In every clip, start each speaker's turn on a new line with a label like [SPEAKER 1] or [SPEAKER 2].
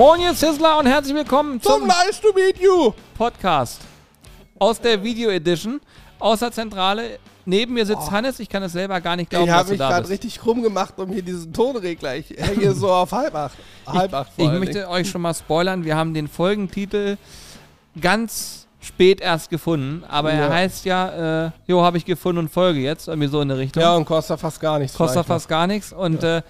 [SPEAKER 1] Moin, ihr Sizzler und herzlich willkommen
[SPEAKER 2] So
[SPEAKER 1] zum
[SPEAKER 2] nice to meet you.
[SPEAKER 1] Podcast aus der Video Edition aus der Zentrale. Neben mir sitzt Hannes. Ich kann es selber gar nicht glauben,
[SPEAKER 2] Ich
[SPEAKER 1] dass
[SPEAKER 2] habe
[SPEAKER 1] du
[SPEAKER 2] mich
[SPEAKER 1] da
[SPEAKER 2] gerade
[SPEAKER 1] bist.
[SPEAKER 2] richtig krumm gemacht um hier diesen Tonregler. Ich hänge so auf halb acht. Halb acht
[SPEAKER 1] Ich
[SPEAKER 2] allen
[SPEAKER 1] möchte euch schon mal spoilern. Wir haben den Folgentitel ganz spät erst gefunden, aber er
[SPEAKER 2] Ja.
[SPEAKER 1] heißt ja, äh, jo, habe ich gefunden und folge jetzt, irgendwie so in der Richtung.
[SPEAKER 2] Ja, und kostet fast gar nichts.
[SPEAKER 1] Kostet fast gar nichts. Und äh,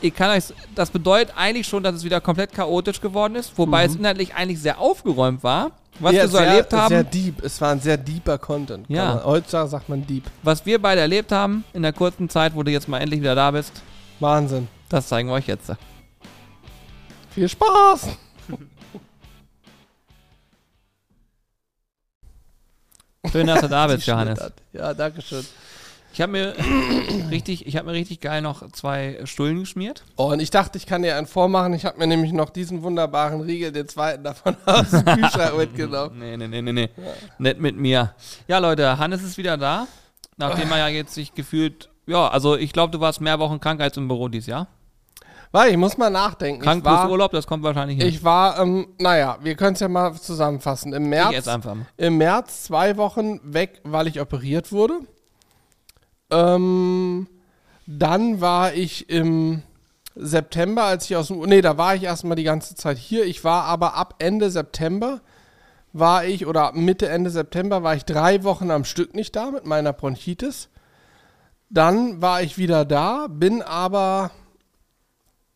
[SPEAKER 1] ich kann euch, das bedeutet eigentlich schon, dass es wieder komplett chaotisch geworden ist, wobei es inhaltlich eigentlich sehr aufgeräumt war. Was
[SPEAKER 2] ja,
[SPEAKER 1] wir so
[SPEAKER 2] sehr,
[SPEAKER 1] erlebt haben,
[SPEAKER 2] Sehr deep. Es war ein sehr deeper Content.
[SPEAKER 1] Ja.
[SPEAKER 2] Man, heutzutage sagt man deep.
[SPEAKER 1] was wir beide erlebt haben in der kurzen Zeit, wo du jetzt mal endlich wieder da bist,
[SPEAKER 2] Wahnsinn.
[SPEAKER 1] das zeigen wir euch jetzt.
[SPEAKER 2] Viel Spaß.
[SPEAKER 1] Schön, dass du da bist, Johannes.
[SPEAKER 2] Ja, danke schön.
[SPEAKER 1] Ich habe mir richtig, ich habe mir richtig geil noch zwei Stullen geschmiert.
[SPEAKER 2] Oh, und ich dachte, ich kann dir einen vormachen. Ich habe mir nämlich noch diesen wunderbaren Riegel, den zweiten davon aus dem Kühlschrank mitgenommen.
[SPEAKER 1] Nee, nee, nee, nee, nee. Nicht mit mir. Ja, Leute, Hannes ist wieder da. Nachdem er ja jetzt sich gefühlt, ja, also ich glaube, du warst mehr Wochen krank als im Büro dieses Jahr.
[SPEAKER 2] Weil ich muss mal nachdenken.
[SPEAKER 1] Krank
[SPEAKER 2] war,
[SPEAKER 1] Urlaub, das kommt wahrscheinlich hin.
[SPEAKER 2] Ich war, ähm, naja, wir können es ja mal zusammenfassen. Im März,
[SPEAKER 1] jetzt einfach mal.
[SPEAKER 2] im März zwei Wochen weg, weil ich operiert wurde. Ähm, dann war ich im September, als ich aus dem, nee, da war ich erstmal die ganze Zeit hier. Ich war aber ab Ende September war ich, oder Mitte, Ende September war ich drei Wochen am Stück nicht da mit meiner Bronchitis. Dann war ich wieder da, bin aber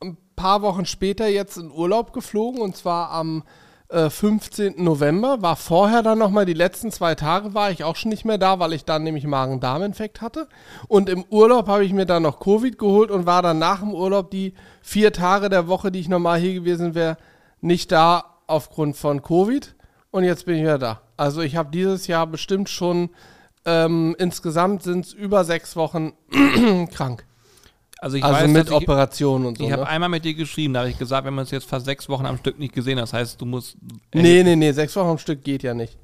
[SPEAKER 2] ein paar Wochen später jetzt in Urlaub geflogen und zwar am äh, 15. November. War vorher dann nochmal, die letzten zwei Tage war ich auch schon nicht mehr da, weil ich dann nämlich Magen-Darm-Infekt hatte. Und im Urlaub habe ich mir dann noch Covid geholt und war dann nach dem Urlaub die vier Tage der Woche, die ich normal hier gewesen wäre, nicht da aufgrund von Covid. Und jetzt bin ich wieder da. Also ich habe dieses Jahr bestimmt schon, ähm, insgesamt sind es über sechs Wochen krank.
[SPEAKER 1] Also ich
[SPEAKER 2] also
[SPEAKER 1] weiß,
[SPEAKER 2] mit Operationen und so.
[SPEAKER 1] ich habe
[SPEAKER 2] ne?
[SPEAKER 1] einmal mit dir geschrieben, da habe ich gesagt, wenn man es jetzt fast sechs Wochen am Stück nicht gesehen hat, das heißt, du musst.
[SPEAKER 2] Nee, nee, nee, sechs Wochen am Stück geht ja nicht.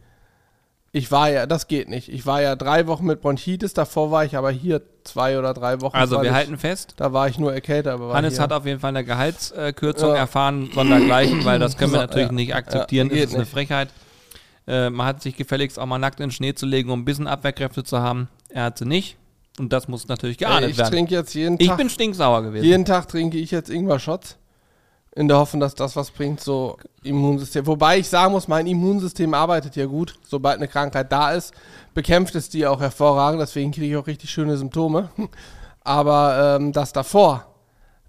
[SPEAKER 2] Ich war ja, das geht nicht. Ich war ja drei Wochen mit Bronchitis, davor war ich aber hier zwei oder drei Wochen.
[SPEAKER 1] Also wir
[SPEAKER 2] ich,
[SPEAKER 1] halten fest,
[SPEAKER 2] Da war ich nur erkältet, aber
[SPEAKER 1] Hannes
[SPEAKER 2] hier.
[SPEAKER 1] hat auf jeden Fall eine Gehaltskürzung
[SPEAKER 2] Ja.
[SPEAKER 1] erfahren, sondergleichen, weil das können wir natürlich
[SPEAKER 2] ja.
[SPEAKER 1] nicht akzeptieren.
[SPEAKER 2] Ja,
[SPEAKER 1] das ist eine
[SPEAKER 2] nicht.
[SPEAKER 1] Frechheit. Äh, man hat sich gefälligst auch mal nackt in den Schnee zu legen, um ein bisschen Abwehrkräfte zu haben. Er hat sie nicht. Und das muss natürlich
[SPEAKER 2] Ey,
[SPEAKER 1] geahndet
[SPEAKER 2] ich
[SPEAKER 1] werden.
[SPEAKER 2] trinke jetzt jeden
[SPEAKER 1] Ich
[SPEAKER 2] Tag.
[SPEAKER 1] bin stinksauer gewesen.
[SPEAKER 2] jeden Tag trinke ich jetzt Ingwer-Shots. In der Hoffnung, dass das was bringt, so Immunsystem. Wobei ich sagen muss, mein Immunsystem arbeitet ja gut. Sobald eine Krankheit da ist, bekämpft es die auch hervorragend. Deswegen kriege ich auch richtig schöne Symptome. Aber ähm, das davor,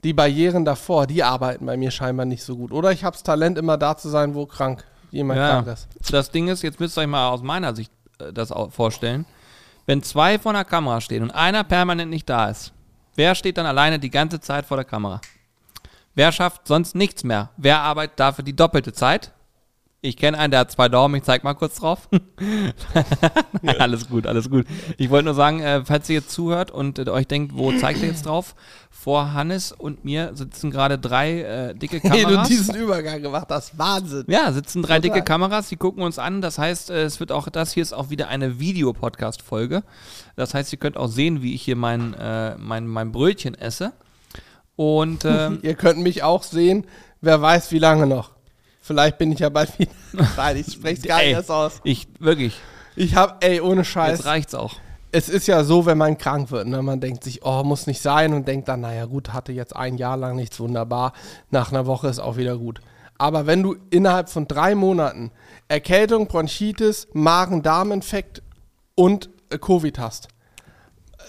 [SPEAKER 2] die Barrieren davor, die arbeiten bei mir scheinbar nicht so gut. Oder ich habe das Talent, immer da zu sein, wo krank jemand
[SPEAKER 1] Ja.
[SPEAKER 2] krank ist.
[SPEAKER 1] Das Ding ist, jetzt müsst ihr euch mal aus meiner Sicht äh, das vorstellen. Wenn zwei vor der Kamera stehen und einer permanent nicht da ist, wer steht dann alleine die ganze Zeit vor der Kamera? Wer schafft sonst nichts mehr? Wer arbeitet dafür die doppelte Zeit? Ich kenne einen, der hat zwei Daumen, ich zeig mal kurz drauf. alles gut, alles gut. Ich wollte nur sagen, äh, falls ihr jetzt zuhört und äh, euch denkt, wo zeigt ihr jetzt drauf? Vor Hannes und mir sitzen gerade drei äh, dicke
[SPEAKER 2] Hey,
[SPEAKER 1] Kameras.
[SPEAKER 2] du diesen Übergang gemacht hast, Wahnsinn.
[SPEAKER 1] Ja, sitzen drei
[SPEAKER 2] Total.
[SPEAKER 1] dicke Kameras, die gucken uns an. Das heißt, äh, es wird auch, das hier ist auch wieder eine Videopodcast-Folge. Das heißt, ihr könnt auch sehen, wie ich hier mein, mein, mein Brötchen esse. Und ähm,
[SPEAKER 2] Ihr könnt mich auch sehen, wer weiß wie lange noch. Vielleicht bin ich ja bald wieder. Nein, ich spreche gar nicht erst aus.
[SPEAKER 1] ich, wirklich,
[SPEAKER 2] Ich habe, ey, ohne Scheiß.
[SPEAKER 1] jetzt reicht's auch.
[SPEAKER 2] Es ist ja so, wenn man krank wird, ne? man denkt sich, oh, muss nicht sein und denkt dann, naja gut, hatte jetzt ein Jahr lang nichts, wunderbar, nach einer Woche ist auch wieder gut. Aber wenn du innerhalb von drei Monaten Erkältung, Bronchitis, Magen-Darm-Infekt und äh, Covid hast,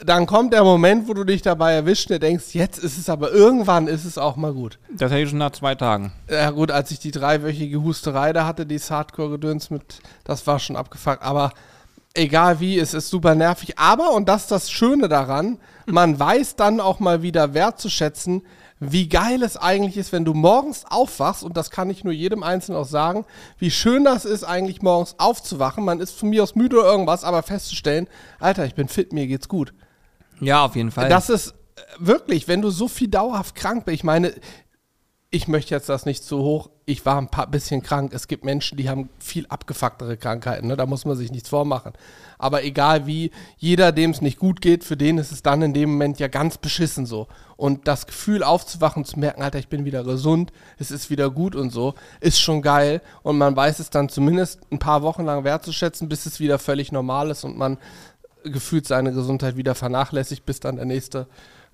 [SPEAKER 2] dann kommt der Moment, wo du dich dabei erwischt und denkst, jetzt ist es aber irgendwann ist es auch mal gut.
[SPEAKER 1] Das hätte ich schon nach zwei Tagen.
[SPEAKER 2] Ja gut, als ich die dreiwöchige Husterei da hatte, dieses Hardcore-Gedöns mit, das war schon abgefuckt. Aber egal wie, es ist super nervig. Aber, und das ist das Schöne daran, man weiß dann auch mal wieder wertzuschätzen, wie geil es eigentlich ist, wenn du morgens aufwachst, und das kann ich nur jedem Einzelnen auch sagen, wie schön das ist, eigentlich morgens aufzuwachen. Man ist von mir aus müde oder irgendwas, aber festzustellen, Alter, ich bin fit, mir geht's gut.
[SPEAKER 1] Ja, auf jeden Fall.
[SPEAKER 2] Das ist äh, wirklich, wenn du so viel dauerhaft krank bist, ich meine, ich möchte jetzt das nicht zu hoch. Ich war ein paar bisschen krank. Es gibt Menschen, die haben viel abgefucktere Krankheiten. Ne? Da muss man sich nichts vormachen. Aber egal wie, jeder, dem es nicht gut geht, für den ist es dann in dem Moment ja ganz beschissen so. Und das Gefühl aufzuwachen, zu merken, Alter, ich bin wieder gesund, es ist wieder gut und so, ist schon geil. Und man weiß es dann zumindest ein paar Wochen lang wertzuschätzen, bis es wieder völlig normal ist und man gefühlt seine Gesundheit wieder vernachlässigt, bis dann der nächste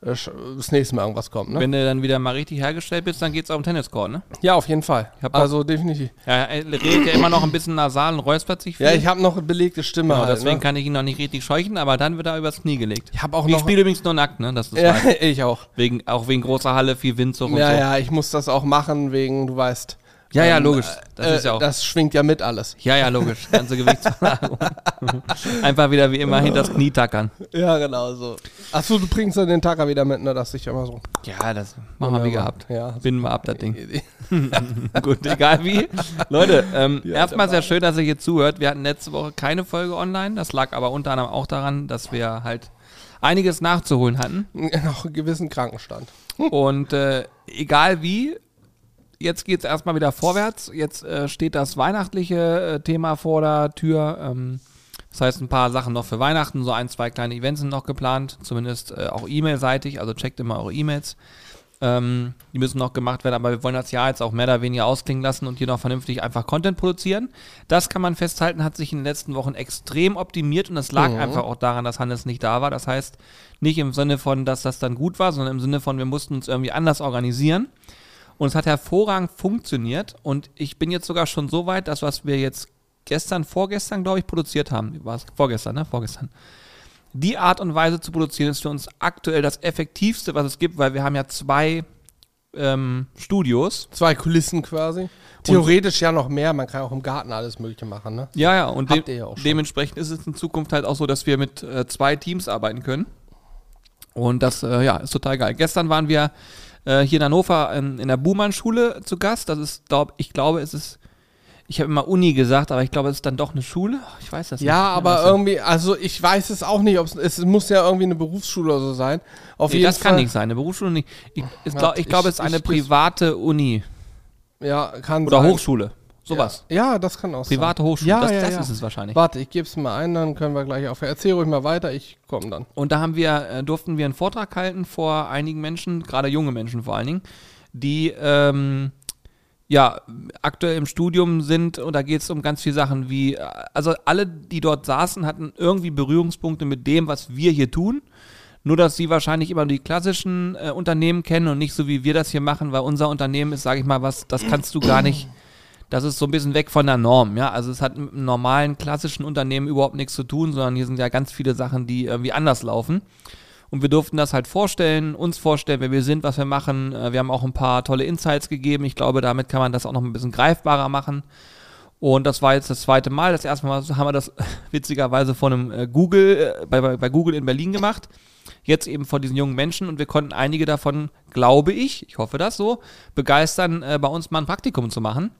[SPEAKER 2] äh, das nächste Mal irgendwas kommt. Ne?
[SPEAKER 1] Wenn du dann wieder mal richtig hergestellt bist, dann geht's auf den Tenniscourt, ne?
[SPEAKER 2] Ja, auf jeden Fall. Also definitiv.
[SPEAKER 1] Ja, er redet ja immer noch ein bisschen nasal und räuspert sich viel.
[SPEAKER 2] Ja, ich habe noch eine belegte Stimme
[SPEAKER 1] genau,
[SPEAKER 2] halt.
[SPEAKER 1] deswegen
[SPEAKER 2] ne?
[SPEAKER 1] kann ich ihn noch nicht richtig scheuchen, aber dann wird er übers Knie gelegt.
[SPEAKER 2] Ich habe auch
[SPEAKER 1] Ich
[SPEAKER 2] noch.
[SPEAKER 1] spiele übrigens nur nackt, ne? Das ist
[SPEAKER 2] ja, ich auch.
[SPEAKER 1] wegen, auch wegen großer Halle, viel Windzug und
[SPEAKER 2] Ja,
[SPEAKER 1] so.
[SPEAKER 2] ja, ich muss das auch machen wegen, du weißt.
[SPEAKER 1] Ja, ja,
[SPEAKER 2] ähm,
[SPEAKER 1] logisch. Das
[SPEAKER 2] äh,
[SPEAKER 1] ist ja auch.
[SPEAKER 2] Das schwingt ja mit alles.
[SPEAKER 1] ja, ja, logisch. Ganze Gewichtsverlagerung. Einfach wieder wie immer hinters Knie tackern.
[SPEAKER 2] Ja, genau so. Achso, du bringst dann den Tacker wieder mit, ne? Das ist immer so.
[SPEAKER 1] Ja, das machen wir wie gehabt.
[SPEAKER 2] Ja.
[SPEAKER 1] Binden wir ab, das Ding. Gut, egal wie. Leute, ähm,
[SPEAKER 2] Ja,
[SPEAKER 1] erstmal sehr schön, dass ihr hier zuhört. Wir hatten letzte Woche keine Folge online. Das lag aber unter anderem auch daran, dass wir halt einiges nachzuholen hatten.
[SPEAKER 2] Noch einen gewissen Krankenstand.
[SPEAKER 1] Und äh, egal wie, jetzt geht es erstmal wieder vorwärts. Jetzt äh, steht das weihnachtliche äh, Thema vor der Tür. Ähm, das heißt, ein paar Sachen noch für Weihnachten, so ein, zwei kleine Events sind noch geplant, zumindest äh, auch E-Mail-seitig, also checkt immer eure E-Mails. Ähm, die müssen noch gemacht werden, aber wir wollen das Jahr jetzt auch mehr oder weniger ausklingen lassen und hier noch vernünftig einfach Content produzieren. Das kann man festhalten, hat sich in den letzten Wochen extrem optimiert und es lag
[SPEAKER 2] Mhm.
[SPEAKER 1] einfach auch daran, dass Hannes nicht da war. Das heißt, nicht im Sinne von, dass das dann gut war, sondern im Sinne von, wir mussten uns irgendwie anders organisieren. Und es hat hervorragend funktioniert. Und ich bin jetzt sogar schon so weit, dass was wir jetzt gestern, vorgestern, glaube ich, produziert haben. War es vorgestern, ne? Vorgestern. Die Art und Weise zu produzieren ist für uns aktuell das effektivste, was es gibt, weil wir haben ja zwei ähm, Studios.
[SPEAKER 2] Zwei Kulissen quasi. Theoretisch ja noch mehr. Man kann auch im Garten alles Mögliche machen, ne?
[SPEAKER 1] Ja, ja, und de
[SPEAKER 2] ja
[SPEAKER 1] dementsprechend ist es in Zukunft halt auch so, dass wir mit äh, zwei Teams arbeiten können. Und das, äh, ja, ist total geil. Gestern waren wir äh, hier in Hannover in, in der Buhmann-Schule zu Gast. Das ist, glaub, ich glaube, es ist, ich habe immer Uni gesagt, aber ich glaube, es ist dann doch eine Schule. Ich weiß das nicht.
[SPEAKER 2] Ja, aber irgendwie, also ich weiß es auch nicht, ob es, muss ja irgendwie eine Berufsschule oder so sein. Auf
[SPEAKER 1] Nee,
[SPEAKER 2] jeden
[SPEAKER 1] das
[SPEAKER 2] Fall.
[SPEAKER 1] kann nicht sein. Eine Berufsschule nicht. Ich, ich,
[SPEAKER 2] Ja,
[SPEAKER 1] glaub, glaube,
[SPEAKER 2] ich-
[SPEAKER 1] es ist eine private Uni
[SPEAKER 2] Ja, kann
[SPEAKER 1] oder
[SPEAKER 2] sein.
[SPEAKER 1] Hochschule. Sowas.
[SPEAKER 2] Ja, ja, das kann auch
[SPEAKER 1] Private
[SPEAKER 2] sein.
[SPEAKER 1] Hochschule.
[SPEAKER 2] Ja,
[SPEAKER 1] das
[SPEAKER 2] ja,
[SPEAKER 1] das
[SPEAKER 2] ja.
[SPEAKER 1] ist es wahrscheinlich.
[SPEAKER 2] Warte, ich gebe es mal ein, dann können wir gleich auf. Erzähl ruhig mal weiter, ich komme dann.
[SPEAKER 1] Und da haben wir, äh, durften wir einen Vortrag halten vor einigen Menschen, gerade junge Menschen vor allen Dingen, die ähm, ja aktuell im Studium sind und da geht es um ganz viele Sachen wie, also alle, die dort saßen, hatten irgendwie Berührungspunkte mit dem, was wir hier tun. Nur, dass sie wahrscheinlich immer die klassischen äh, Unternehmen kennen und nicht so, wie wir das hier machen, weil unser Unternehmen ist, sage ich mal, was, das kannst du gar nicht, das ist so ein bisschen weg von der Norm, ja. Also es hat mit einem normalen, klassischen Unternehmen überhaupt nichts zu tun, sondern hier sind ja ganz viele Sachen, die irgendwie anders laufen. Und wir durften das halt vorstellen, uns vorstellen, wer wir sind, was wir machen. Äh, Wir haben auch ein paar tolle Insights gegeben. Ich glaube, damit kann man das auch noch ein bisschen greifbarer machen. Und das war jetzt das zweite Mal. Das erste Mal haben wir das witzigerweise von einem äh, Google, äh, bei, bei, Google in Berlin gemacht. Jetzt eben von diesen jungen Menschen und wir konnten einige davon, glaube ich, ich hoffe das so, begeistern, bei uns mal ein Praktikum zu machen.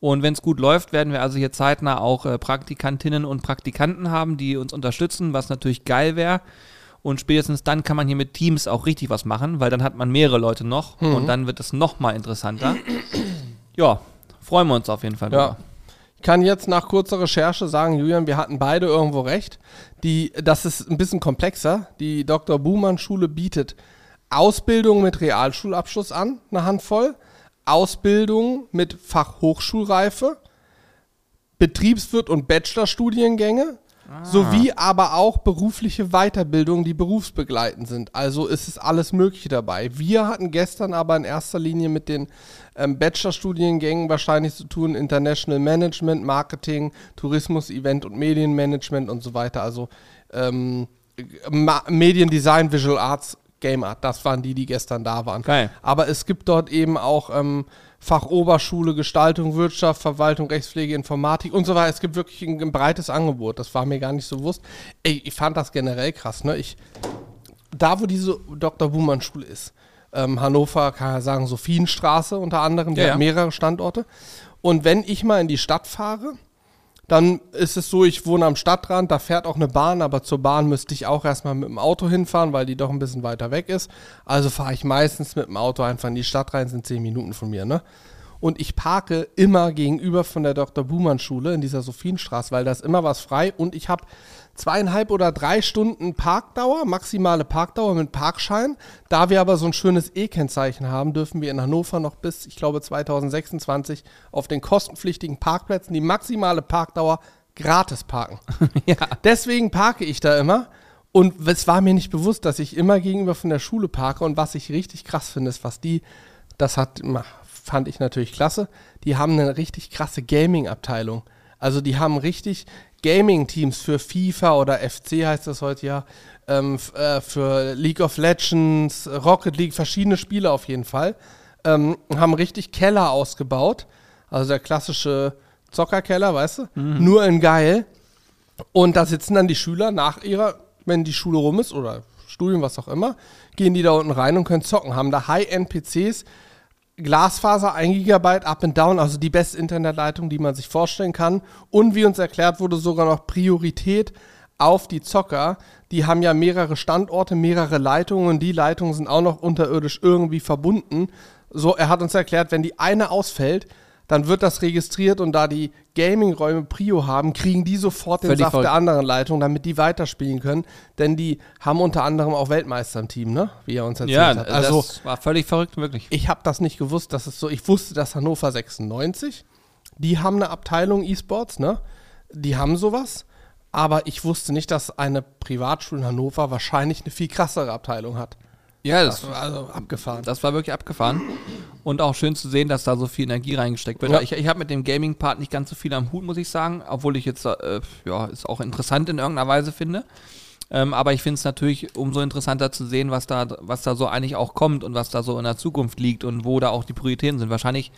[SPEAKER 1] Und wenn es gut läuft, werden wir also hier zeitnah auch äh, Praktikantinnen und Praktikanten haben, die uns unterstützen, was natürlich geil wäre. Und spätestens dann kann man hier mit Teams auch richtig was machen, weil dann hat man mehrere Leute noch und dann wird es noch mal interessanter. ja, freuen wir uns auf jeden Fall.
[SPEAKER 2] Ja.
[SPEAKER 1] drüber.
[SPEAKER 2] Ich kann jetzt nach kurzer Recherche sagen, Julian, wir hatten beide irgendwo recht. Die, das ist ein bisschen komplexer. Die Dr. Buhmann Schule bietet Ausbildung mit Realschulabschluss an, eine Handvoll. Ausbildung mit Fachhochschulreife, Betriebswirt- und Bachelorstudiengänge, sowie aber auch berufliche Weiterbildung, die berufsbegleitend sind. Also ist es alles Mögliche dabei. Wir hatten gestern aber in erster Linie mit den ähm, Bachelorstudiengängen wahrscheinlich zu tun, International Management, Marketing, Tourismus, Event- und Medienmanagement und so weiter. Also ähm, Mediendesign, Visual Arts, Game Art, das waren die, die gestern da waren.
[SPEAKER 1] Geil.
[SPEAKER 2] Aber es gibt dort eben auch ähm, Fachoberschule, Gestaltung, Wirtschaft, Verwaltung, Rechtspflege, Informatik und so weiter. Es gibt wirklich ein, ein breites Angebot. Das war mir gar nicht so bewusst. Ey, ich fand das generell krass. Ne? Ich, da, wo diese Dr. Buhmann-Schule ist, ähm, Hannover, kann ja sagen, Sophienstraße unter anderem, die
[SPEAKER 1] Ja,
[SPEAKER 2] hat mehrere Standorte. Und wenn ich mal in die Stadt fahre, Dann ist es so, ich wohne am Stadtrand, da fährt auch eine Bahn, aber zur Bahn müsste ich auch erstmal mit dem Auto hinfahren, weil die doch ein bisschen weiter weg ist. Also fahre ich meistens mit dem Auto einfach in die Stadt rein, sind zehn Minuten von mir, ne? Und ich parke immer gegenüber von der Dr. Buhmann Schule in dieser Sophienstraße, weil da ist immer was frei und ich habe zweieinhalb oder drei Stunden Parkdauer, maximale Parkdauer mit Parkschein. Da wir aber so ein schönes E-Kennzeichen haben, dürfen wir in Hannover noch bis, ich glaube, 2026 auf den kostenpflichtigen Parkplätzen die maximale Parkdauer gratis parken. ja. Deswegen parke ich da immer. Und es war mir nicht bewusst, dass ich immer gegenüber von der Schule parke. Und was ich richtig krass finde, ist, was die, das hat, fand ich natürlich klasse, die haben eine richtig krasse Gaming-Abteilung. Also die haben richtig Gaming-Teams für FIFA oder FC heißt das heute ja, ähm, äh, für League of Legends, Rocket League, verschiedene Spiele auf jeden Fall, ähm, haben richtig Keller ausgebaut. Also der klassische Zockerkeller, weißt du? Mhm. Nur in geil. Und da sitzen dann die Schüler nach ihrer, wenn die Schule rum ist oder Studium, was auch immer, gehen die da unten rein und können zocken. Haben da High-End-PCs, Glasfaser, 1 GB up and down, also die beste Internetleitung, die man sich vorstellen kann. Und wie uns erklärt wurde, sogar noch Priorität auf die Zocker. Die haben ja mehrere Standorte, mehrere Leitungen und die Leitungen sind auch noch unterirdisch irgendwie verbunden. So, er hat uns erklärt, wenn die eine ausfällt, dann wird das registriert und da die Gaming-Räume Prio haben, kriegen die sofort den Völlig Saft voll. der anderen Leitung, damit die weiterspielen können. Denn die haben unter anderem auch Weltmeister im Team, ne? Wie er uns erzählt ja, hat.
[SPEAKER 1] Also, das war völlig verrückt, wirklich.
[SPEAKER 2] Ich habe das nicht gewusst, dass es so. Ich wusste, dass Hannover 96, die haben eine Abteilung E-Sports, ne? Die haben sowas. Aber ich wusste nicht, dass eine Privatschule in Hannover wahrscheinlich eine viel krassere Abteilung hat.
[SPEAKER 1] Ja, das war also abgefahren. Das war wirklich abgefahren. Und auch schön zu sehen, dass da so viel Energie reingesteckt wird. Ja. Ich, ich habe mit dem Gaming-Part nicht ganz so viel am Hut, muss ich sagen, obwohl ich jetzt, äh, ja, ist auch interessant in irgendeiner Weise finde. Ähm, aber ich finde es natürlich umso interessanter zu sehen, was da, was da so eigentlich auch kommt und was da so in der Zukunft liegt und wo da auch die Prioritäten sind. Wahrscheinlich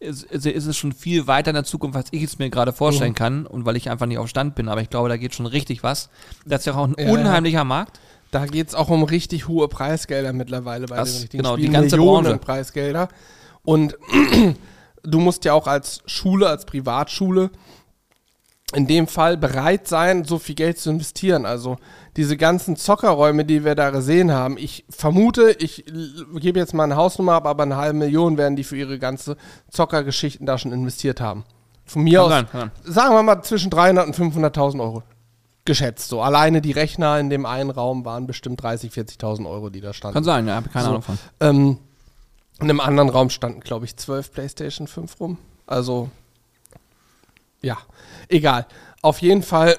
[SPEAKER 1] ist, ist, ist es schon viel weiter in der Zukunft, als ich es mir gerade vorstellen mhm. kann und weil ich einfach nicht auf Stand bin. Aber ich glaube, da geht schon richtig was. Das ist ja auch ein ja, unheimlicher ja. Markt.
[SPEAKER 2] Da geht es auch um richtig hohe Preisgelder mittlerweile bei das, den richtigen
[SPEAKER 1] genau, Spielen. Die ganze Millionen Branche.
[SPEAKER 2] Preisgelder. Und du musst ja auch als Schule, als Privatschule in dem Fall bereit sein, so viel Geld zu investieren. Also diese ganzen Zockerräume, die wir da gesehen haben, ich vermute, ich gebe jetzt mal eine Hausnummer ab, aber eine halbe Million werden die für ihre ganze Zockergeschichten da schon investiert haben. Von mir kann aus, sein, sagen wir mal zwischen 300 und 500.000 Euro geschätzt. So alleine die Rechner in dem einen Raum waren bestimmt 30, 40.000 Euro, die da standen.
[SPEAKER 1] Kann sein, ja, habe keine so, Ahnung von.
[SPEAKER 2] Ähm, in einem anderen Raum standen, glaube ich, 12 PlayStation 5 rum. Also, ja, egal. Auf jeden Fall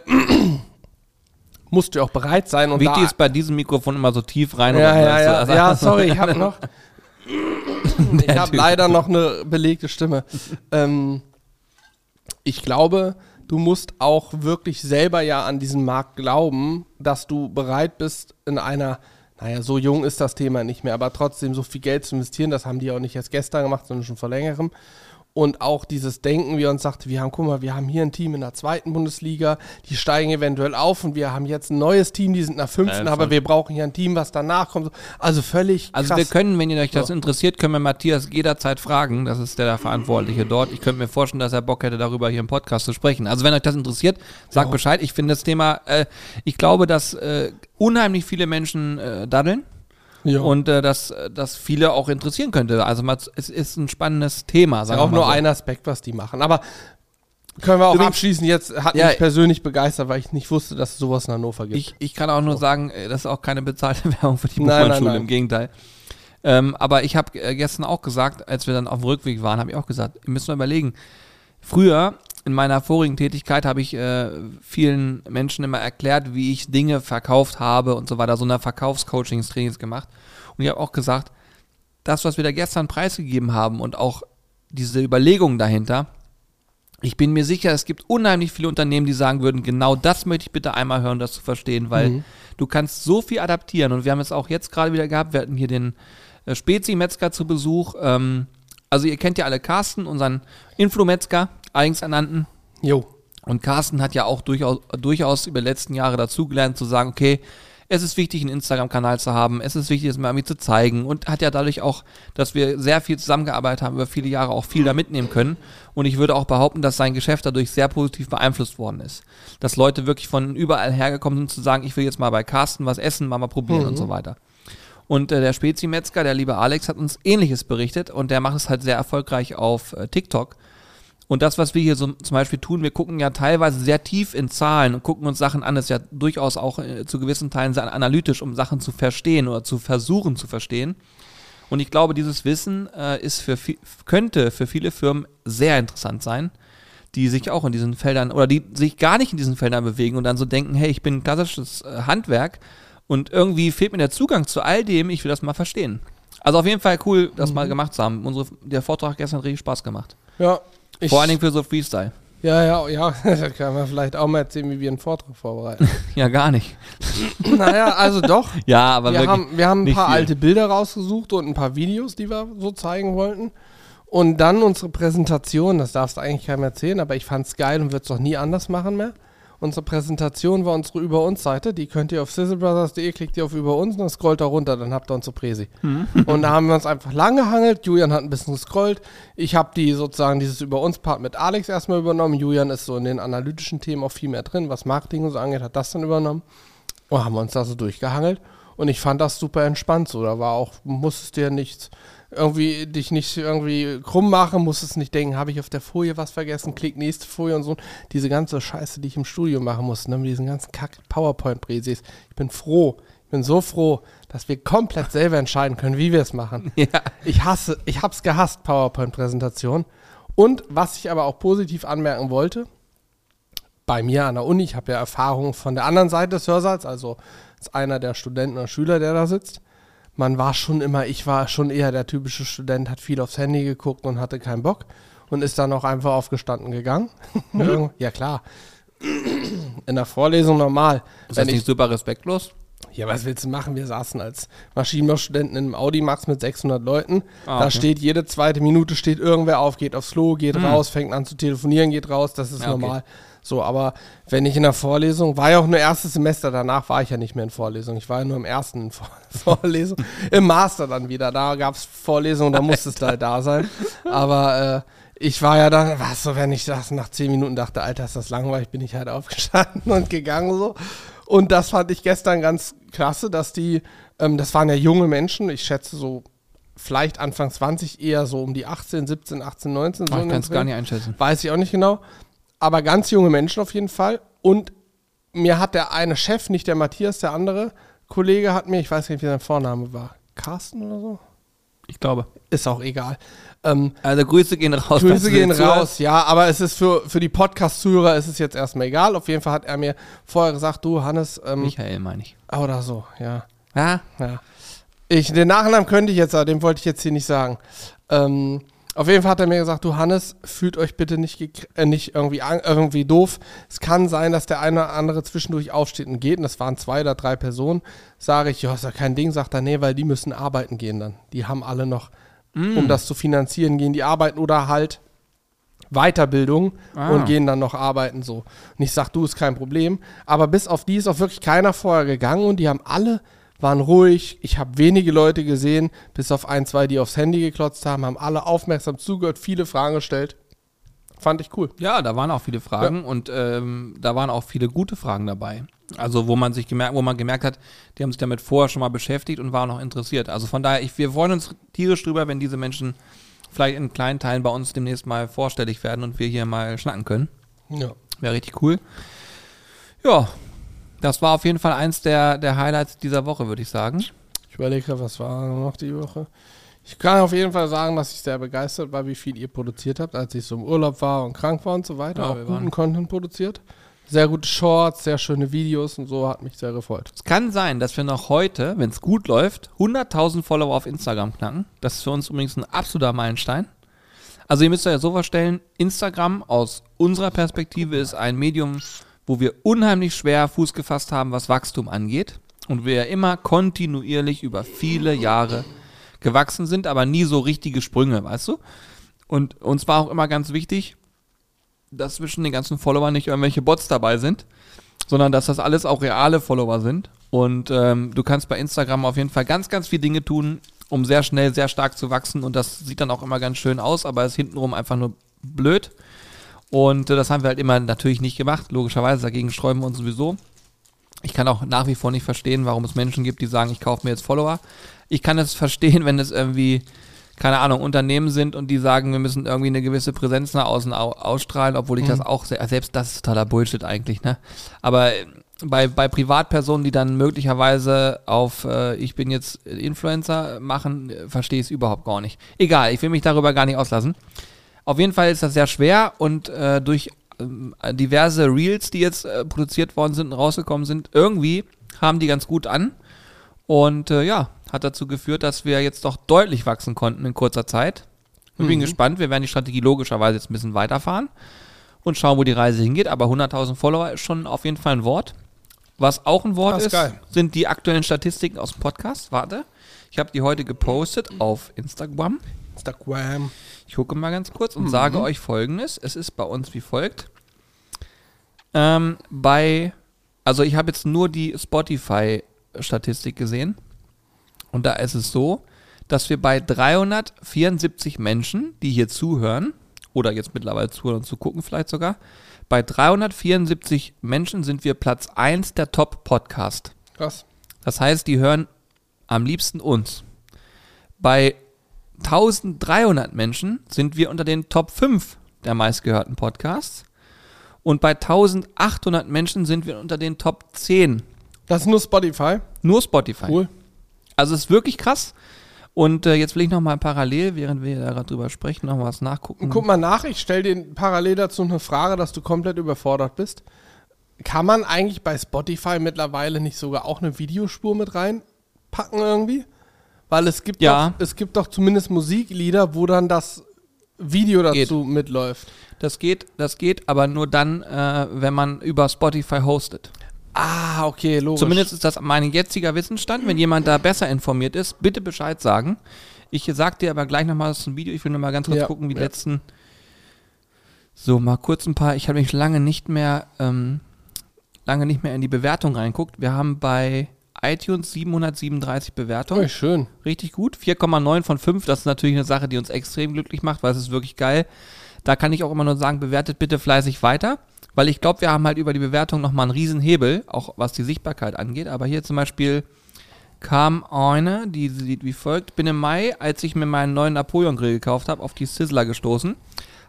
[SPEAKER 2] musst du auch bereit sein.
[SPEAKER 1] Und Wichtig ist bei diesem Mikrofon immer so tief rein.
[SPEAKER 2] Ja, ja, ja, also ja, sorry, ich habe noch. ich habe leider noch eine belegte Stimme. ähm, ich glaube, du musst auch wirklich selber ja an diesen Markt glauben, dass du bereit bist, in einer, naja, so jung ist das Thema nicht mehr, aber trotzdem so viel Geld zu investieren. Das haben die auch nicht erst gestern gemacht, sondern schon vor längerem und auch dieses Denken, wie er uns sagte, wir haben, guck mal, wir haben hier ein Team in der zweiten Bundesliga, die steigen eventuell auf und wir haben jetzt ein neues Team, die sind in der fünften, ja, aber wir brauchen hier ein Team, was danach kommt. Also völlig
[SPEAKER 1] krass. Also wir können, wenn ihr euch das so. interessiert, können wir Matthias jederzeit fragen, das ist der, der Verantwortliche dort. Ich könnte mir vorstellen, dass er Bock hätte, darüber hier im Podcast zu sprechen. Also wenn euch das interessiert, sagt ja. Bescheid. Ich finde das Thema, äh, ich glaube, dass äh, unheimlich viele Menschen äh, daddeln ja. Und äh, dass das viele auch interessieren könnte. Also mal, es ist ein spannendes Thema.
[SPEAKER 2] Sagen ja, auch nur so. ein Aspekt, was die machen. Aber können wir auch Übrigens, abschließen. Jetzt hat ja, mich persönlich begeistert, weil ich nicht wusste, dass es sowas in Hannover gibt.
[SPEAKER 1] Ich, ich kann auch nur so. sagen, äh, das ist auch keine bezahlte Werbung für die Buchmannschule, im Gegenteil. Ähm, aber ich habe äh, gestern auch gesagt, als wir dann auf dem Rückweg waren, habe ich auch gesagt, müsst mal überlegen. Früher in meiner vorigen Tätigkeit habe ich äh, vielen Menschen immer erklärt, wie ich Dinge verkauft habe und so weiter, so eine Verkaufscoachings-Trainings gemacht. Und ich habe auch gesagt, das, was wir da gestern preisgegeben haben und auch diese Überlegungen dahinter, ich bin mir sicher, es gibt unheimlich viele Unternehmen, die sagen würden, genau das möchte ich bitte einmal hören, das zu verstehen, weil mhm. du kannst so viel adaptieren. Und wir haben es auch jetzt gerade wieder gehabt, wir hatten hier den äh, Spezi-Metzger zu Besuch. Ähm, also ihr kennt ja alle Carsten, unseren Influmetzger, eigens ernannten.
[SPEAKER 2] Jo.
[SPEAKER 1] Und Carsten hat ja auch durchaus, durchaus über die letzten Jahre dazugelernt zu sagen, okay, es ist wichtig, einen Instagram-Kanal zu haben, es ist wichtig, es mal irgendwie zu zeigen und hat ja dadurch auch, dass wir sehr viel zusammengearbeitet haben, über viele Jahre auch viel da mitnehmen können. Und ich würde auch behaupten, dass sein Geschäft dadurch sehr positiv beeinflusst worden ist. Dass Leute wirklich von überall hergekommen sind, zu sagen, ich will jetzt mal bei Carsten was essen, mal mal probieren
[SPEAKER 2] Mhm.
[SPEAKER 1] und so weiter. Und äh, der Spezi-Metzger, der liebe Alex, hat uns ähnliches berichtet und der macht es halt sehr erfolgreich auf äh, TikTok. Und das, was wir hier so zum Beispiel tun, wir gucken ja teilweise sehr tief in Zahlen und gucken uns Sachen an. Das ist ja durchaus auch äh, zu gewissen Teilen sehr analytisch, um Sachen zu verstehen oder zu versuchen zu verstehen. Und ich glaube, dieses Wissen äh, ist für vi- könnte für viele Firmen sehr interessant sein, die sich auch in diesen Feldern oder die sich gar nicht in diesen Feldern bewegen und dann so denken, hey, ich bin klassisches äh, Handwerk und irgendwie fehlt mir der Zugang zu all dem, ich will das mal verstehen. Also auf jeden Fall cool, das mal gemacht zu haben. Unsere, der Vortrag gestern hat richtig Spaß gemacht.
[SPEAKER 2] Ja.
[SPEAKER 1] Vor allen Dingen für so Freestyle.
[SPEAKER 2] Ja, ja, ja. Da kann man vielleicht auch mal erzählen, wie wir einen Vortrag vorbereiten.
[SPEAKER 1] Ja, gar nicht.
[SPEAKER 2] naja, also doch.
[SPEAKER 1] Ja, aber
[SPEAKER 2] wir haben, wir haben ein paar
[SPEAKER 1] viel.
[SPEAKER 2] alte Bilder rausgesucht und ein paar Videos, die wir so zeigen wollten. Und dann unsere Präsentation, das darfst du eigentlich keinem erzählen, aber ich fand's geil und würde es auch nie anders machen mehr. Unsere Präsentation war unsere Über uns Seite, die könnt ihr auf sizzlebrothers.de, klickt ihr auf Über uns und dann scrollt da runter, dann habt ihr unsere Präsi. Und da haben wir uns einfach lang gehangelt. Julian hat ein bisschen gescrollt. Ich habe die sozusagen dieses Über uns Part mit Alex erstmal übernommen. Julian ist so in den analytischen Themen auch viel mehr drin, was Marketing und so angeht, hat das dann übernommen. Und haben uns da so durchgehangelt. Und ich fand das super entspannt so. Da war auch, musstest dir nichts, irgendwie, dich nicht irgendwie krumm machen, musstest nicht denken, habe ich auf der Folie was vergessen, klick nächste Folie und so. Diese ganze Scheiße, die ich im Studio machen musste, ne, mit diesen ganzen kack PowerPoint-Präsis. Ich bin froh, ich bin so froh, dass wir komplett selber entscheiden können, wie wir es machen.
[SPEAKER 1] Ja.
[SPEAKER 2] Ich hasse, ich hab's gehasst, PowerPoint-Präsentation. Und was ich aber auch positiv anmerken wollte, bei mir an der Uni, ich habe ja Erfahrung von der anderen Seite des Hörsaals, also ist einer der Studenten oder Schüler, der da sitzt. Man war schon immer, ich war schon eher der typische Student, hat viel aufs Handy geguckt und hatte keinen Bock und ist dann auch einfach aufgestanden gegangen. ja, klar. In der Vorlesung normal.
[SPEAKER 1] Ist das
[SPEAKER 2] ich,
[SPEAKER 1] nicht super respektlos?
[SPEAKER 2] ja, was willst du machen? Wir saßen als Maschinenbaustudenten in einem Audi-Max mit 600 Leuten.
[SPEAKER 1] Ah,
[SPEAKER 2] Da
[SPEAKER 1] okay.
[SPEAKER 2] steht jede zweite Minute steht irgendwer auf, geht aufs Klo, geht
[SPEAKER 1] Hm.
[SPEAKER 2] raus, fängt an zu telefonieren, geht raus. Das ist
[SPEAKER 1] Ja, okay.
[SPEAKER 2] So, aber wenn ich in der Vorlesung, war ja auch nur erstes Semester, danach war ich ja nicht mehr in Vorlesung. Ich war ja nur im ersten in Vor Vorlesung. Im Master dann wieder. Da gab es Vorlesungen, da musstest du halt da sein. Aber äh, ich war ja dann, was so, wenn ich das nach zehn Minuten dachte, Alter, ist das langweilig, bin ich halt aufgestanden und gegangen so. Und das fand ich gestern ganz klasse, dass die, ähm, das waren ja junge Menschen, ich schätze so vielleicht Anfang 20, eher so um die 18, 17, 18, 19. So
[SPEAKER 1] Oh,
[SPEAKER 2] in
[SPEAKER 1] ich kann es gar nicht einschätzen.
[SPEAKER 2] Weiß ich auch nicht genau. Aber ganz junge Menschen auf jeden Fall. Und mir hat der eine Chef, nicht der Matthias, der andere Kollege hat mir, ich weiß nicht, wie sein Vorname war, Carsten oder so?
[SPEAKER 1] Ich glaube.
[SPEAKER 2] Ist auch egal. Ähm,
[SPEAKER 1] Also Grüße gehen raus.
[SPEAKER 2] Grüße gehen raus, ja, aber es ist für, für die Podcast-Zuhörer ist es jetzt erstmal egal. Auf jeden Fall hat er mir vorher gesagt, du Hannes, ähm,
[SPEAKER 1] Michael meine ich.
[SPEAKER 2] oder so, ja.
[SPEAKER 1] Ja,
[SPEAKER 2] Ja. Ich, den Nachnamen könnte ich jetzt, aber den wollte ich jetzt hier nicht sagen. Ähm, auf jeden Fall hat er mir gesagt, du Hannes, fühlt euch bitte nicht, äh, nicht irgendwie, an, irgendwie doof. Es kann sein, dass der eine oder andere zwischendurch aufsteht und geht. Und das waren zwei oder drei Personen. Sage ich, ja, ist ja kein Ding. Sagt er, nee, weil die müssen arbeiten gehen dann. Die haben alle noch, um das zu finanzieren, gehen die arbeiten oder halt Weiterbildung
[SPEAKER 1] Ah.
[SPEAKER 2] und gehen dann noch arbeiten so. Und ich sag, du ist kein Problem. Aber bis auf die ist auch wirklich keiner vorher gegangen und die haben alle, waren ruhig. Ich habe wenige Leute gesehen, bis auf ein, zwei, die aufs Handy geklotzt haben, haben alle aufmerksam zugehört, viele Fragen gestellt. Fand ich cool.
[SPEAKER 1] Ja, da waren auch viele Fragen und ähm, da waren auch viele gute Fragen dabei. Also wo man sich gemerkt, wo man gemerkt hat, die haben sich damit vorher schon mal beschäftigt und waren auch interessiert. Also von daher, ich, wir freuen uns tierisch drüber, wenn diese Menschen vielleicht in kleinen Teilen bei uns demnächst mal vorstellig werden und wir hier mal schnacken können.
[SPEAKER 2] Ja.
[SPEAKER 1] Wäre richtig cool. Ja, das war auf jeden Fall eins der, der Highlights dieser Woche, würde ich sagen.
[SPEAKER 2] Ich überlege, gerade, was war noch die Woche? Ich kann auf jeden Fall sagen, dass ich sehr begeistert war, wie viel ihr produziert habt, als ich so im Urlaub war und krank war und so weiter.
[SPEAKER 1] Ja,
[SPEAKER 2] auch guten
[SPEAKER 1] waren-
[SPEAKER 2] Content produziert. Sehr gute Shorts, sehr schöne Videos und so hat mich sehr gefreut.
[SPEAKER 1] Es kann sein, dass wir noch heute, wenn es gut läuft, 100.000 Follower auf Instagram knacken. Das ist für uns übrigens ein absoluter Meilenstein. Also ihr müsst euch ja so vorstellen, Instagram aus unserer Perspektive ist ein Medium, wo wir unheimlich schwer Fuß gefasst haben, was Wachstum angeht. Und wir immer kontinuierlich über viele Jahre gewachsen sind, aber nie so richtige Sprünge, weißt du? Und uns war auch immer ganz wichtig, dass zwischen den ganzen Followern nicht irgendwelche Bots dabei sind, sondern dass das alles auch reale Follower sind. Und ähm, du kannst bei Instagram auf jeden Fall ganz, ganz viele Dinge tun, um sehr schnell, sehr stark zu wachsen. Und das sieht dann auch immer ganz schön aus, aber ist hintenrum einfach nur blöd. Und äh, das haben wir halt immer natürlich nicht gemacht. Logischerweise, dagegen sträuben wir uns sowieso. Ich kann auch nach wie vor nicht verstehen, warum es Menschen gibt, die sagen, ich kaufe mir jetzt Follower. Ich kann es verstehen, wenn es irgendwie, keine Ahnung, Unternehmen sind und die sagen, wir müssen irgendwie eine gewisse Präsenz nach außen au ausstrahlen, obwohl ich
[SPEAKER 2] Mhm.
[SPEAKER 1] das auch, sehr, selbst das ist totaler Bullshit eigentlich, ne? Aber äh, bei, bei Privatpersonen, die dann möglicherweise auf äh, ich bin jetzt Influencer machen, äh, verstehe ich es überhaupt gar nicht. Egal, ich will mich darüber gar nicht auslassen. Auf jeden Fall ist das sehr schwer und äh, durch ähm, diverse Reels, die jetzt äh, produziert worden sind und rausgekommen sind, irgendwie haben die ganz gut an. Und äh, ja, hat dazu geführt, dass wir jetzt doch deutlich wachsen konnten in kurzer Zeit. Ich bin
[SPEAKER 2] Mhm.
[SPEAKER 1] gespannt, wir werden die Strategie logischerweise jetzt ein bisschen weiterfahren und schauen, wo die Reise hingeht. Aber 100.000 Follower ist schon auf jeden Fall ein Wort. Was auch ein Wort
[SPEAKER 2] Das ist
[SPEAKER 1] ist,
[SPEAKER 2] geil.
[SPEAKER 1] sind die aktuellen Statistiken aus dem Podcast. Warte, ich habe die heute gepostet auf Instagram.
[SPEAKER 2] Instagram.
[SPEAKER 1] Ich gucke mal ganz kurz
[SPEAKER 2] Mhm.
[SPEAKER 1] und sage euch folgendes. Es ist bei uns wie folgt. Ähm, bei, also ich habe jetzt nur die Spotify-Statistik gesehen. Und da ist es so, dass wir bei 374 Menschen, die hier zuhören, oder jetzt mittlerweile zuhören und zu gucken vielleicht sogar, bei 374 Menschen sind wir Platz 1 der Top-Podcast.
[SPEAKER 2] Krass.
[SPEAKER 1] Das heißt, die hören am liebsten uns. Bei 1300 Menschen sind wir unter den Top 5 der meistgehörten Podcasts. Und bei 1800 Menschen sind wir unter den Top 10.
[SPEAKER 2] Das ist nur Spotify.
[SPEAKER 1] Nur Spotify.
[SPEAKER 2] Cool.
[SPEAKER 1] Also es ist wirklich krass. Und äh, jetzt will ich nochmal parallel, während wir da gerade drüber sprechen, noch was nachgucken.
[SPEAKER 2] Guck mal nach, ich stelle dir parallel dazu eine Frage, dass du komplett überfordert bist. Kann man eigentlich bei Spotify mittlerweile nicht sogar auch eine Videospur mit reinpacken irgendwie? Weil es gibt,
[SPEAKER 1] Ja.
[SPEAKER 2] doch, es gibt doch zumindest Musiklieder, wo dann das Video dazu
[SPEAKER 1] Geht.
[SPEAKER 2] mitläuft.
[SPEAKER 1] Das geht, das geht, aber nur dann, äh, wenn man über Spotify hostet.
[SPEAKER 2] Ah, okay, logisch.
[SPEAKER 1] Zumindest ist das mein jetziger Wissensstand. Wenn jemand da besser informiert ist, bitte Bescheid sagen. Ich sag dir aber gleich nochmal das ist ein Video. Ich will nur mal ganz kurz
[SPEAKER 2] Ja,
[SPEAKER 1] gucken, wie die
[SPEAKER 2] ja.
[SPEAKER 1] letzten. So, mal kurz ein paar. Ich habe mich lange nicht mehr, ähm, lange nicht mehr in die Bewertung reinguckt. Wir haben bei iTunes 737 Bewertungen.
[SPEAKER 2] Oh, schön.
[SPEAKER 1] Richtig gut. 4,9 von 5. Das ist natürlich eine Sache, die uns extrem glücklich macht, weil es ist wirklich geil. Da kann ich auch immer nur sagen, bewertet bitte fleißig weiter. Weil ich glaube, wir haben halt über die Bewertung nochmal einen riesen Hebel, auch was die Sichtbarkeit angeht. Aber hier zum Beispiel kam eine, die sieht wie folgt. Bin im Mai, als ich mir meinen neuen Napoleon-Grill gekauft habe, auf die Sizzler gestoßen.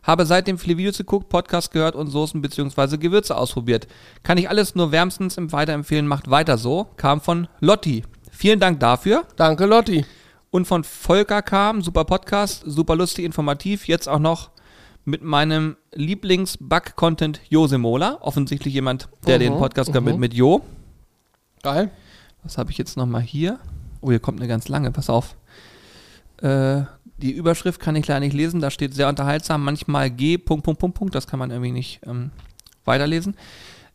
[SPEAKER 1] Habe seitdem viele Videos geguckt, Podcasts gehört und Soßen bzw. Gewürze ausprobiert. Kann ich alles nur wärmstens Weiterempfehlen, macht weiter so. Kam von Lotti. Vielen Dank dafür.
[SPEAKER 2] Danke, Lotti.
[SPEAKER 1] Und von Volker kam, super Podcast, super lustig, informativ. Jetzt auch noch mit meinem Lieblings-Bug-Content Josemola. Offensichtlich jemand, der den
[SPEAKER 2] Mhm,
[SPEAKER 1] Podcast gehört mit,
[SPEAKER 2] mhm.
[SPEAKER 1] mit Jo.
[SPEAKER 2] Geil.
[SPEAKER 1] Was habe ich jetzt nochmal hier? Oh, hier kommt eine ganz lange, pass auf. Äh, die Überschrift kann ich leider nicht lesen, da steht sehr unterhaltsam, manchmal G, Punkt, Punkt, Punkt, Punkt, das kann man irgendwie nicht ähm, weiterlesen.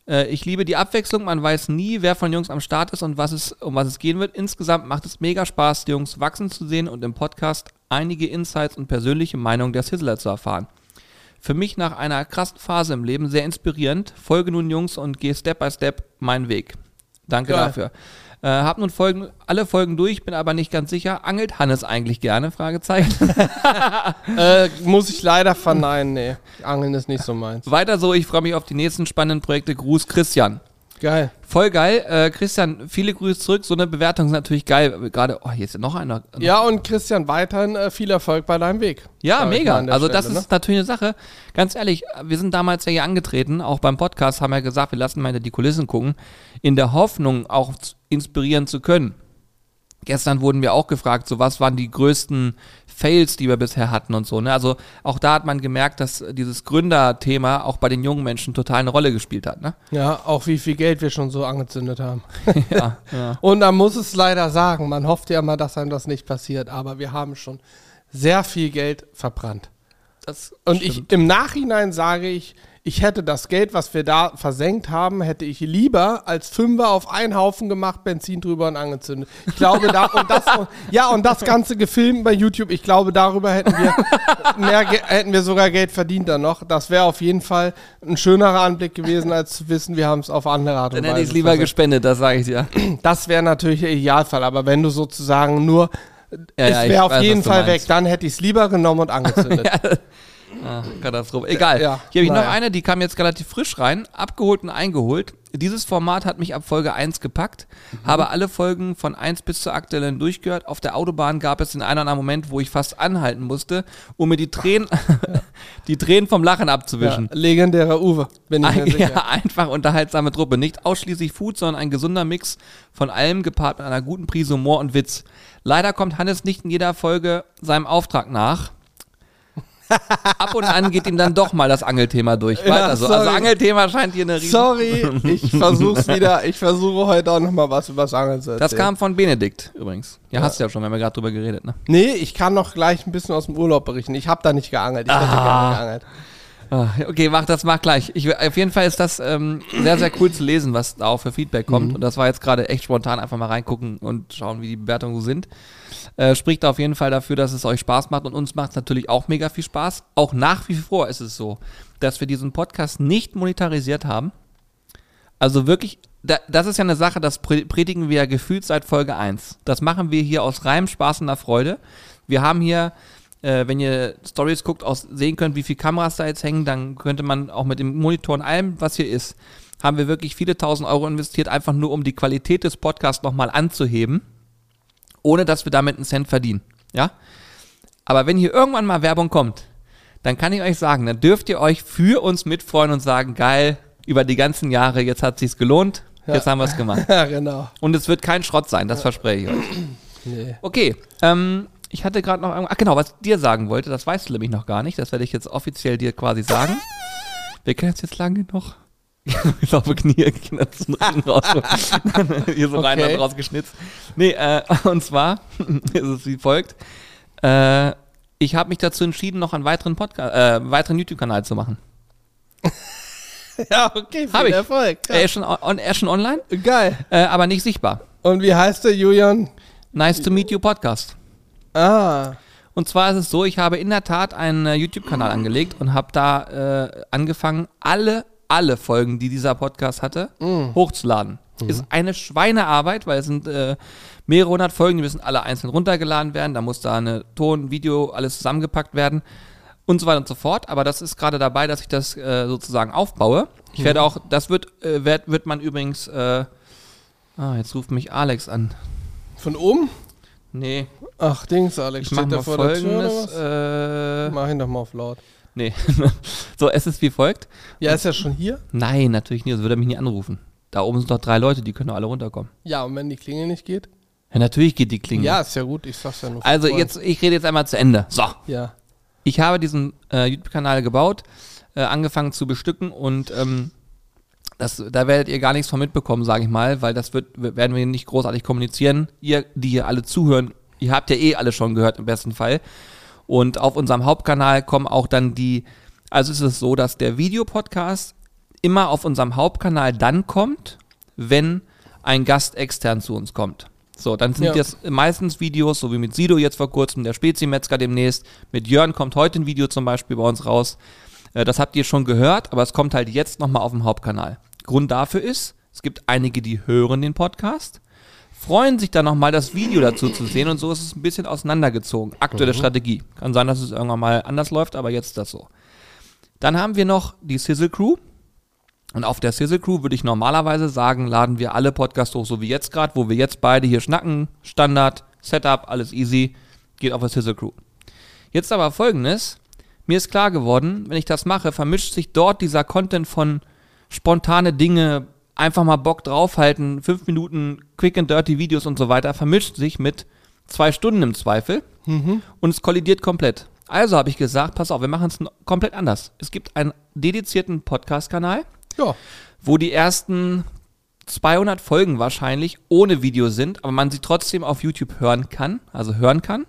[SPEAKER 1] Äh, ich liebe die Abwechslung, man weiß nie, wer von Jungs am Start ist und was es, um was es gehen wird. Insgesamt macht es mega Spaß, die Jungs wachsen zu sehen und im Podcast einige Insights und persönliche Meinungen der Sizzler zu erfahren. Für mich nach einer krassen Phase im Leben sehr inspirierend. Folge nun Jungs und geh Step by Step meinen Weg. Danke
[SPEAKER 2] Geil.
[SPEAKER 1] dafür. Äh, hab nun Folgen, alle Folgen durch, bin aber nicht ganz sicher. Angelt Hannes eigentlich gerne? Fragezeichen.
[SPEAKER 2] Äh, muss ich leider verneinen, nee. Angeln ist nicht so meins.
[SPEAKER 1] Weiter so, ich freue mich auf die nächsten spannenden Projekte. Gruß Christian.
[SPEAKER 2] Geil.
[SPEAKER 1] Voll geil. Äh, Christian, viele Grüße zurück. So eine Bewertung ist natürlich geil. Gerade, oh, hier ist ja noch einer.
[SPEAKER 2] Ja, und Christian, weiterhin äh, viel Erfolg bei deinem Weg.
[SPEAKER 1] Ja, mega. Also das
[SPEAKER 2] Stelle, ne?
[SPEAKER 1] ist natürlich eine Sache. Ganz ehrlich, wir sind damals ja hier angetreten, auch beim Podcast haben wir gesagt, wir lassen mal hinter die Kulissen gucken, in der Hoffnung auch inspirieren zu können. Gestern wurden wir auch gefragt, so was waren die größten Fails, die wir bisher hatten und so. Ne? Also auch da hat man gemerkt, dass dieses Gründerthema auch bei den jungen Menschen total eine Rolle gespielt hat. Ne?
[SPEAKER 2] Ja, auch wie viel Geld wir schon so angezündet haben.
[SPEAKER 1] ja, ja.
[SPEAKER 2] Und man muss es leider sagen, man hofft ja mal, dass einem das nicht passiert, aber wir haben schon sehr viel Geld verbrannt.
[SPEAKER 1] Das
[SPEAKER 2] Und ich, im Nachhinein sage ich, ich hätte das Geld, was wir da versenkt haben, hätte ich lieber als Fünfer auf einen Haufen gemacht, Benzin drüber und angezündet. Ich glaube, da, und das, und, ja, und das Ganze gefilmt bei YouTube, ich glaube, darüber hätten wir mehr, hätten wir sogar Geld verdient dann noch. Das wäre auf jeden Fall ein schönerer Anblick gewesen, als zu wissen, wir haben es auf andere Art und
[SPEAKER 1] Dann hätte ich
[SPEAKER 2] Weise
[SPEAKER 1] es lieber
[SPEAKER 2] versenkt.
[SPEAKER 1] gespendet, das sage ich dir.
[SPEAKER 2] Das wäre natürlich der Idealfall, aber wenn du sozusagen nur,
[SPEAKER 1] Ja,
[SPEAKER 2] es
[SPEAKER 1] ja,
[SPEAKER 2] wäre auf
[SPEAKER 1] weiß,
[SPEAKER 2] jeden Fall weg, dann hätte ich es lieber genommen und angezündet.
[SPEAKER 1] Ah, Katastrophe. Egal.
[SPEAKER 2] Ja,
[SPEAKER 1] Hier habe ich noch
[SPEAKER 2] naja.
[SPEAKER 1] eine, die kam jetzt relativ frisch rein, abgeholt und eingeholt. Dieses Format hat mich ab Folge 1 gepackt,
[SPEAKER 2] Mhm.
[SPEAKER 1] habe alle Folgen von 1 bis zur aktuellen durchgehört. Auf der Autobahn gab es den einen oder anderen Moment, wo ich fast anhalten musste, um mir die Tränen, die Tränen vom Lachen
[SPEAKER 2] Ja,
[SPEAKER 1] abzuwischen.
[SPEAKER 2] legendärer Uwe, bin ich mir
[SPEAKER 1] Ein,
[SPEAKER 2] sicher.
[SPEAKER 1] ja, einfach unterhaltsame Truppe. Nicht ausschließlich Food, sondern ein gesunder Mix von allem gepaart mit einer guten Prise Humor und Witz. Leider kommt Hannes nicht in jeder Folge seinem Auftrag nach. Ab und an geht ihm dann doch mal das Angelthema durch.
[SPEAKER 2] Ja,
[SPEAKER 1] also, also. Angelthema scheint hier eine riesen...
[SPEAKER 2] Sorry, ich versuch's wieder. Ich versuche heute auch noch mal was über das Angeln zu erzählen.
[SPEAKER 1] Das kam von Benedikt übrigens. Ja, hast du ja schon, wir haben ja gerade drüber geredet, ne?
[SPEAKER 2] Nee, ich kann noch gleich ein bisschen aus dem Urlaub berichten. Ich habe da nicht geangelt. Ich hätte
[SPEAKER 1] Ah.
[SPEAKER 2] gerne geangelt.
[SPEAKER 1] Ah, Okay, mach das, mach gleich. Ich, auf jeden Fall ist das ähm, sehr, sehr cool zu lesen, was da auch für Feedback kommt. Und das war jetzt gerade echt spontan. Einfach mal reingucken und schauen, wie die Bewertungen so sind. Äh, spricht auf jeden Fall dafür, dass es euch Spaß macht. Und uns macht es natürlich auch mega viel Spaß. Auch nach wie vor ist es so, dass wir diesen Podcast nicht monetarisiert haben. Also wirklich, da, das ist ja eine Sache, das pre- predigen wir ja gefühlt seit Folge 1. Das machen wir hier aus reinem Spaß und der Freude. Wir haben hier, äh, wenn ihr Stories guckt, auch sehen könnt, wie viele Kameras da jetzt hängen, dann könnte man auch mit dem Monitor und allem, was hier ist, haben wir wirklich viele tausend Euro investiert, einfach nur um die Qualität des Podcasts nochmal anzuheben, ohne dass wir damit einen Cent verdienen. Ja? Aber wenn hier irgendwann mal Werbung kommt, dann kann ich euch sagen, dann dürft ihr euch für uns mitfreuen und sagen, geil, über die ganzen Jahre, jetzt hat sich's gelohnt, jetzt haben wir es gemacht.
[SPEAKER 2] Ja, genau.
[SPEAKER 1] Und es wird kein Schrott sein, das verspreche ich euch.
[SPEAKER 2] Nee.
[SPEAKER 1] Okay, ähm, ich hatte gerade noch ach genau, was ich dir sagen wollte, das weißt du nämlich noch gar nicht, das werde ich jetzt offiziell dir quasi sagen. Wir kennen es jetzt lange noch. Ich laufe Knie, zum Rücken raus. Hier so rein
[SPEAKER 2] Okay.
[SPEAKER 1] und rausgeschnitzt. Nee, äh, und zwar ist es wie folgt. Äh, ich habe mich dazu entschieden, noch einen weiteren Podcast, äh, weiteren YouTube-Kanal zu machen.
[SPEAKER 2] Ja, okay, viel
[SPEAKER 1] Hab ich.
[SPEAKER 2] Erfolg.
[SPEAKER 1] Er, ist schon, on, er ist schon online,
[SPEAKER 2] Geil.
[SPEAKER 1] äh, aber nicht sichtbar.
[SPEAKER 2] Und wie heißt der Julian?
[SPEAKER 1] Nice to meet you Podcast.
[SPEAKER 2] Ah,
[SPEAKER 1] Und zwar ist es so, ich habe in der Tat einen äh, YouTube-Kanal angelegt und habe da äh, angefangen, alle, alle Folgen, die dieser Podcast hatte, hochzuladen. Ist eine Schweinearbeit, weil es sind äh, mehrere hundert Folgen, die müssen alle einzeln runtergeladen werden. Da muss da eine Ton, Video, alles zusammengepackt werden und so weiter und so fort. Aber das ist gerade dabei, dass ich das äh, sozusagen aufbaue. Ich werde auch, das wird, äh, wird, wird man übrigens, äh, ah, jetzt ruft mich Alex an.
[SPEAKER 2] von oben?
[SPEAKER 1] Nee,
[SPEAKER 2] Ach, Dings, Alex.
[SPEAKER 1] ich mache
[SPEAKER 2] Steht vor der Tür oder
[SPEAKER 1] folgendes.
[SPEAKER 2] was?
[SPEAKER 1] Äh,
[SPEAKER 2] Mach ihn doch mal auf laut.
[SPEAKER 1] Nee. so, es ist wie folgt.
[SPEAKER 2] Ja, ist er schon hier?
[SPEAKER 1] Nein, natürlich nicht, sonst würde er mich nie anrufen. Da oben sind doch drei Leute, die können doch alle runterkommen.
[SPEAKER 2] Ja, und wenn die Klingel nicht geht?
[SPEAKER 1] Ja, natürlich geht die Klingel.
[SPEAKER 2] Ja, ist ja gut, ich sag's ja nur.
[SPEAKER 1] Also jetzt, ich rede jetzt einmal zu Ende. So.
[SPEAKER 2] Ja.
[SPEAKER 1] Ich habe diesen äh, YouTube-Kanal gebaut, äh, angefangen zu bestücken und ähm, das, da werdet ihr gar nichts von mitbekommen, sage ich mal, weil das wird, werden wir nicht großartig kommunizieren. Ihr, die hier alle zuhören, ihr habt ja eh alle schon gehört im besten Fall. Und auf unserem Hauptkanal kommen auch dann die, also es ist so, dass der Videopodcast immer auf unserem Hauptkanal dann kommt, wenn ein Gast extern zu uns kommt. So, dann sind
[SPEAKER 2] Ja.
[SPEAKER 1] das meistens Videos, so wie mit Sido jetzt vor kurzem, der Spezimetzger demnächst. Mit Jörn kommt heute ein Video zum Beispiel bei uns raus. Äh, Das habt ihr schon gehört, aber es kommt halt jetzt nochmal auf dem Hauptkanal. Grund dafür ist, es gibt einige, die hören den Podcast, freuen sich dann nochmal das Video dazu zu sehen und so ist es ein bisschen auseinandergezogen. Aktuelle Strategie. Kann sein, dass es irgendwann mal anders läuft, aber jetzt ist das so. Dann haben wir noch die Sizzle Crew. Und auf der Sizzle Crew würde ich normalerweise sagen, laden wir alle Podcasts hoch, so wie jetzt gerade, wo wir jetzt beide hier schnacken. Standard, Setup, alles easy. Geht auf der Sizzle Crew. Jetzt aber folgendes. Mir ist klar geworden, wenn ich das mache, vermischt sich dort dieser Content von spontane Dinge, einfach mal Bock draufhalten, fünf Minuten Quick and Dirty Videos und so weiter, vermischt sich mit zwei Stunden im Zweifel und es kollidiert komplett. Also habe ich gesagt, pass auf, wir machen es komplett anders. Es gibt einen dedizierten Podcast-Kanal,
[SPEAKER 2] Ja.
[SPEAKER 1] wo die ersten 200 Folgen wahrscheinlich ohne Video sind, aber man sie trotzdem auf YouTube hören kann, also hören kann.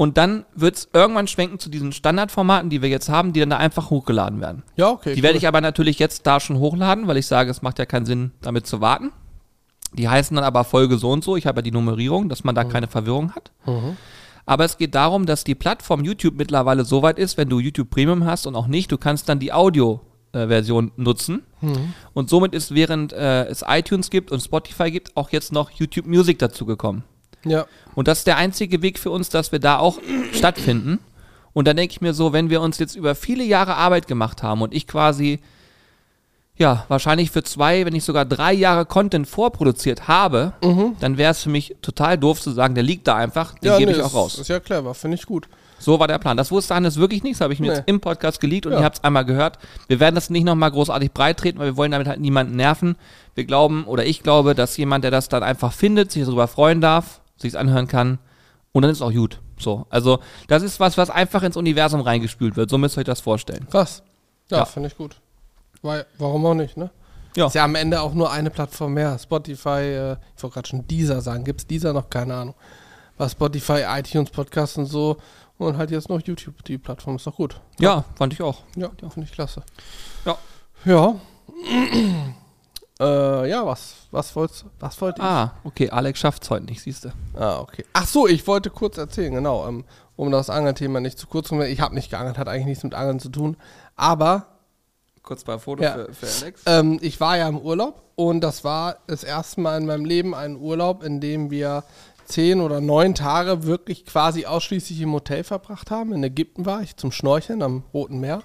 [SPEAKER 1] Und dann wird es irgendwann schwenken zu diesen Standardformaten, die wir jetzt haben, die dann da einfach hochgeladen werden.
[SPEAKER 2] Ja, okay.
[SPEAKER 1] Die werde ich aber natürlich jetzt da schon hochladen, weil ich sage, es macht ja keinen Sinn, damit zu warten. Die heißen dann aber Folge so und so. Ich habe ja die Nummerierung, dass man da keine Verwirrung hat. Aber es geht darum, dass die Plattform YouTube mittlerweile so weit ist, wenn du YouTube Premium hast und auch nicht, du kannst dann die Audio-Version nutzen. Und somit ist, während äh, es iTunes gibt und Spotify gibt, auch jetzt noch YouTube Music dazu gekommen.
[SPEAKER 2] Ja.
[SPEAKER 1] Und das ist der einzige Weg für uns, dass wir da auch stattfinden. Und dann denke ich mir so, wenn wir uns jetzt über viele Jahre Arbeit gemacht haben und ich quasi, ja, wahrscheinlich für zwei, wenn nicht sogar drei Jahre Content vorproduziert habe, dann wäre es für mich total doof zu sagen, der liegt da einfach, den
[SPEAKER 2] ja,
[SPEAKER 1] gebe
[SPEAKER 2] nee,
[SPEAKER 1] ich auch raus.
[SPEAKER 2] Ist ja clever, finde ich gut.
[SPEAKER 1] So war der Plan. Das wusste Hannes wirklich nicht, das habe ich mir
[SPEAKER 2] Nee.
[SPEAKER 1] jetzt im Podcast geleakt und
[SPEAKER 2] Ja.
[SPEAKER 1] ihr habt es einmal gehört. Wir werden das nicht nochmal großartig breit treten, weil wir wollen damit halt niemanden nerven. Wir glauben, oder ich glaube, dass jemand, der das dann einfach findet, sich darüber freuen darf, sich anhören kann und dann ist auch gut. So, also das ist was, was einfach ins Universum reingespült wird. So müsst ihr euch das vorstellen.
[SPEAKER 2] Krass. Ja,
[SPEAKER 1] Ja.
[SPEAKER 2] finde ich gut. Weil, warum auch nicht, ne?
[SPEAKER 1] Ja.
[SPEAKER 2] Ist ja am Ende auch nur eine Plattform mehr. Spotify, äh, ich wollte gerade schon Deezer sagen. Gibt es Deezer noch? Keine Ahnung. Was Spotify, iTunes, Podcast und so. Und halt jetzt noch YouTube, die Plattform. Ist doch gut.
[SPEAKER 1] Ja, fand ich auch.
[SPEAKER 2] Ja, finde ich klasse.
[SPEAKER 1] Ja.
[SPEAKER 2] Ja. Äh, ja, was, was wollt's, was wollte ich?
[SPEAKER 1] Ah, okay, Alex schafft's heute nicht, siehst du.
[SPEAKER 2] Ah, okay. Ach so, ich wollte kurz erzählen, genau, ähm, um das Angelthema nicht zu kurz zu machen. Ich habe nicht geangelt, hat eigentlich nichts mit Angeln zu tun. Aber
[SPEAKER 1] Kurz bei Foto
[SPEAKER 2] Ja.
[SPEAKER 1] für, für Alex.
[SPEAKER 2] ähm, ich war ja im Urlaub und das war das erste Mal in meinem Leben ein Urlaub, in dem wir zehn oder neun Tage wirklich quasi ausschließlich im Hotel verbracht haben. In Ägypten war ich zum Schnorcheln am Roten Meer.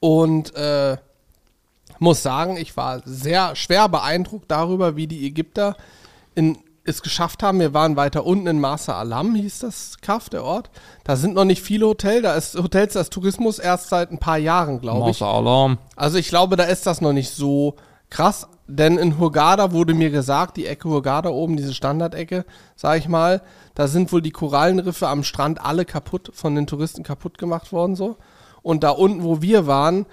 [SPEAKER 2] Und äh, muss sagen, ich war sehr schwer beeindruckt darüber, wie die Ägypter in, es geschafft haben. Wir waren weiter unten in Marsa Alam, hieß das Kaff, der Ort. Da sind noch nicht viele Hotels. Da ist Hotels, das Tourismus erst seit ein paar Jahren, glaube ich.
[SPEAKER 1] Master Alarm.
[SPEAKER 2] Also ich glaube, da ist das noch nicht so krass, denn in Hurghada wurde mir gesagt, die Ecke Hurghada oben, diese Standardecke, sag ich mal, da sind wohl die Korallenriffe am Strand alle kaputt, von den Touristen kaputt gemacht worden so. Und da unten, wo wir waren,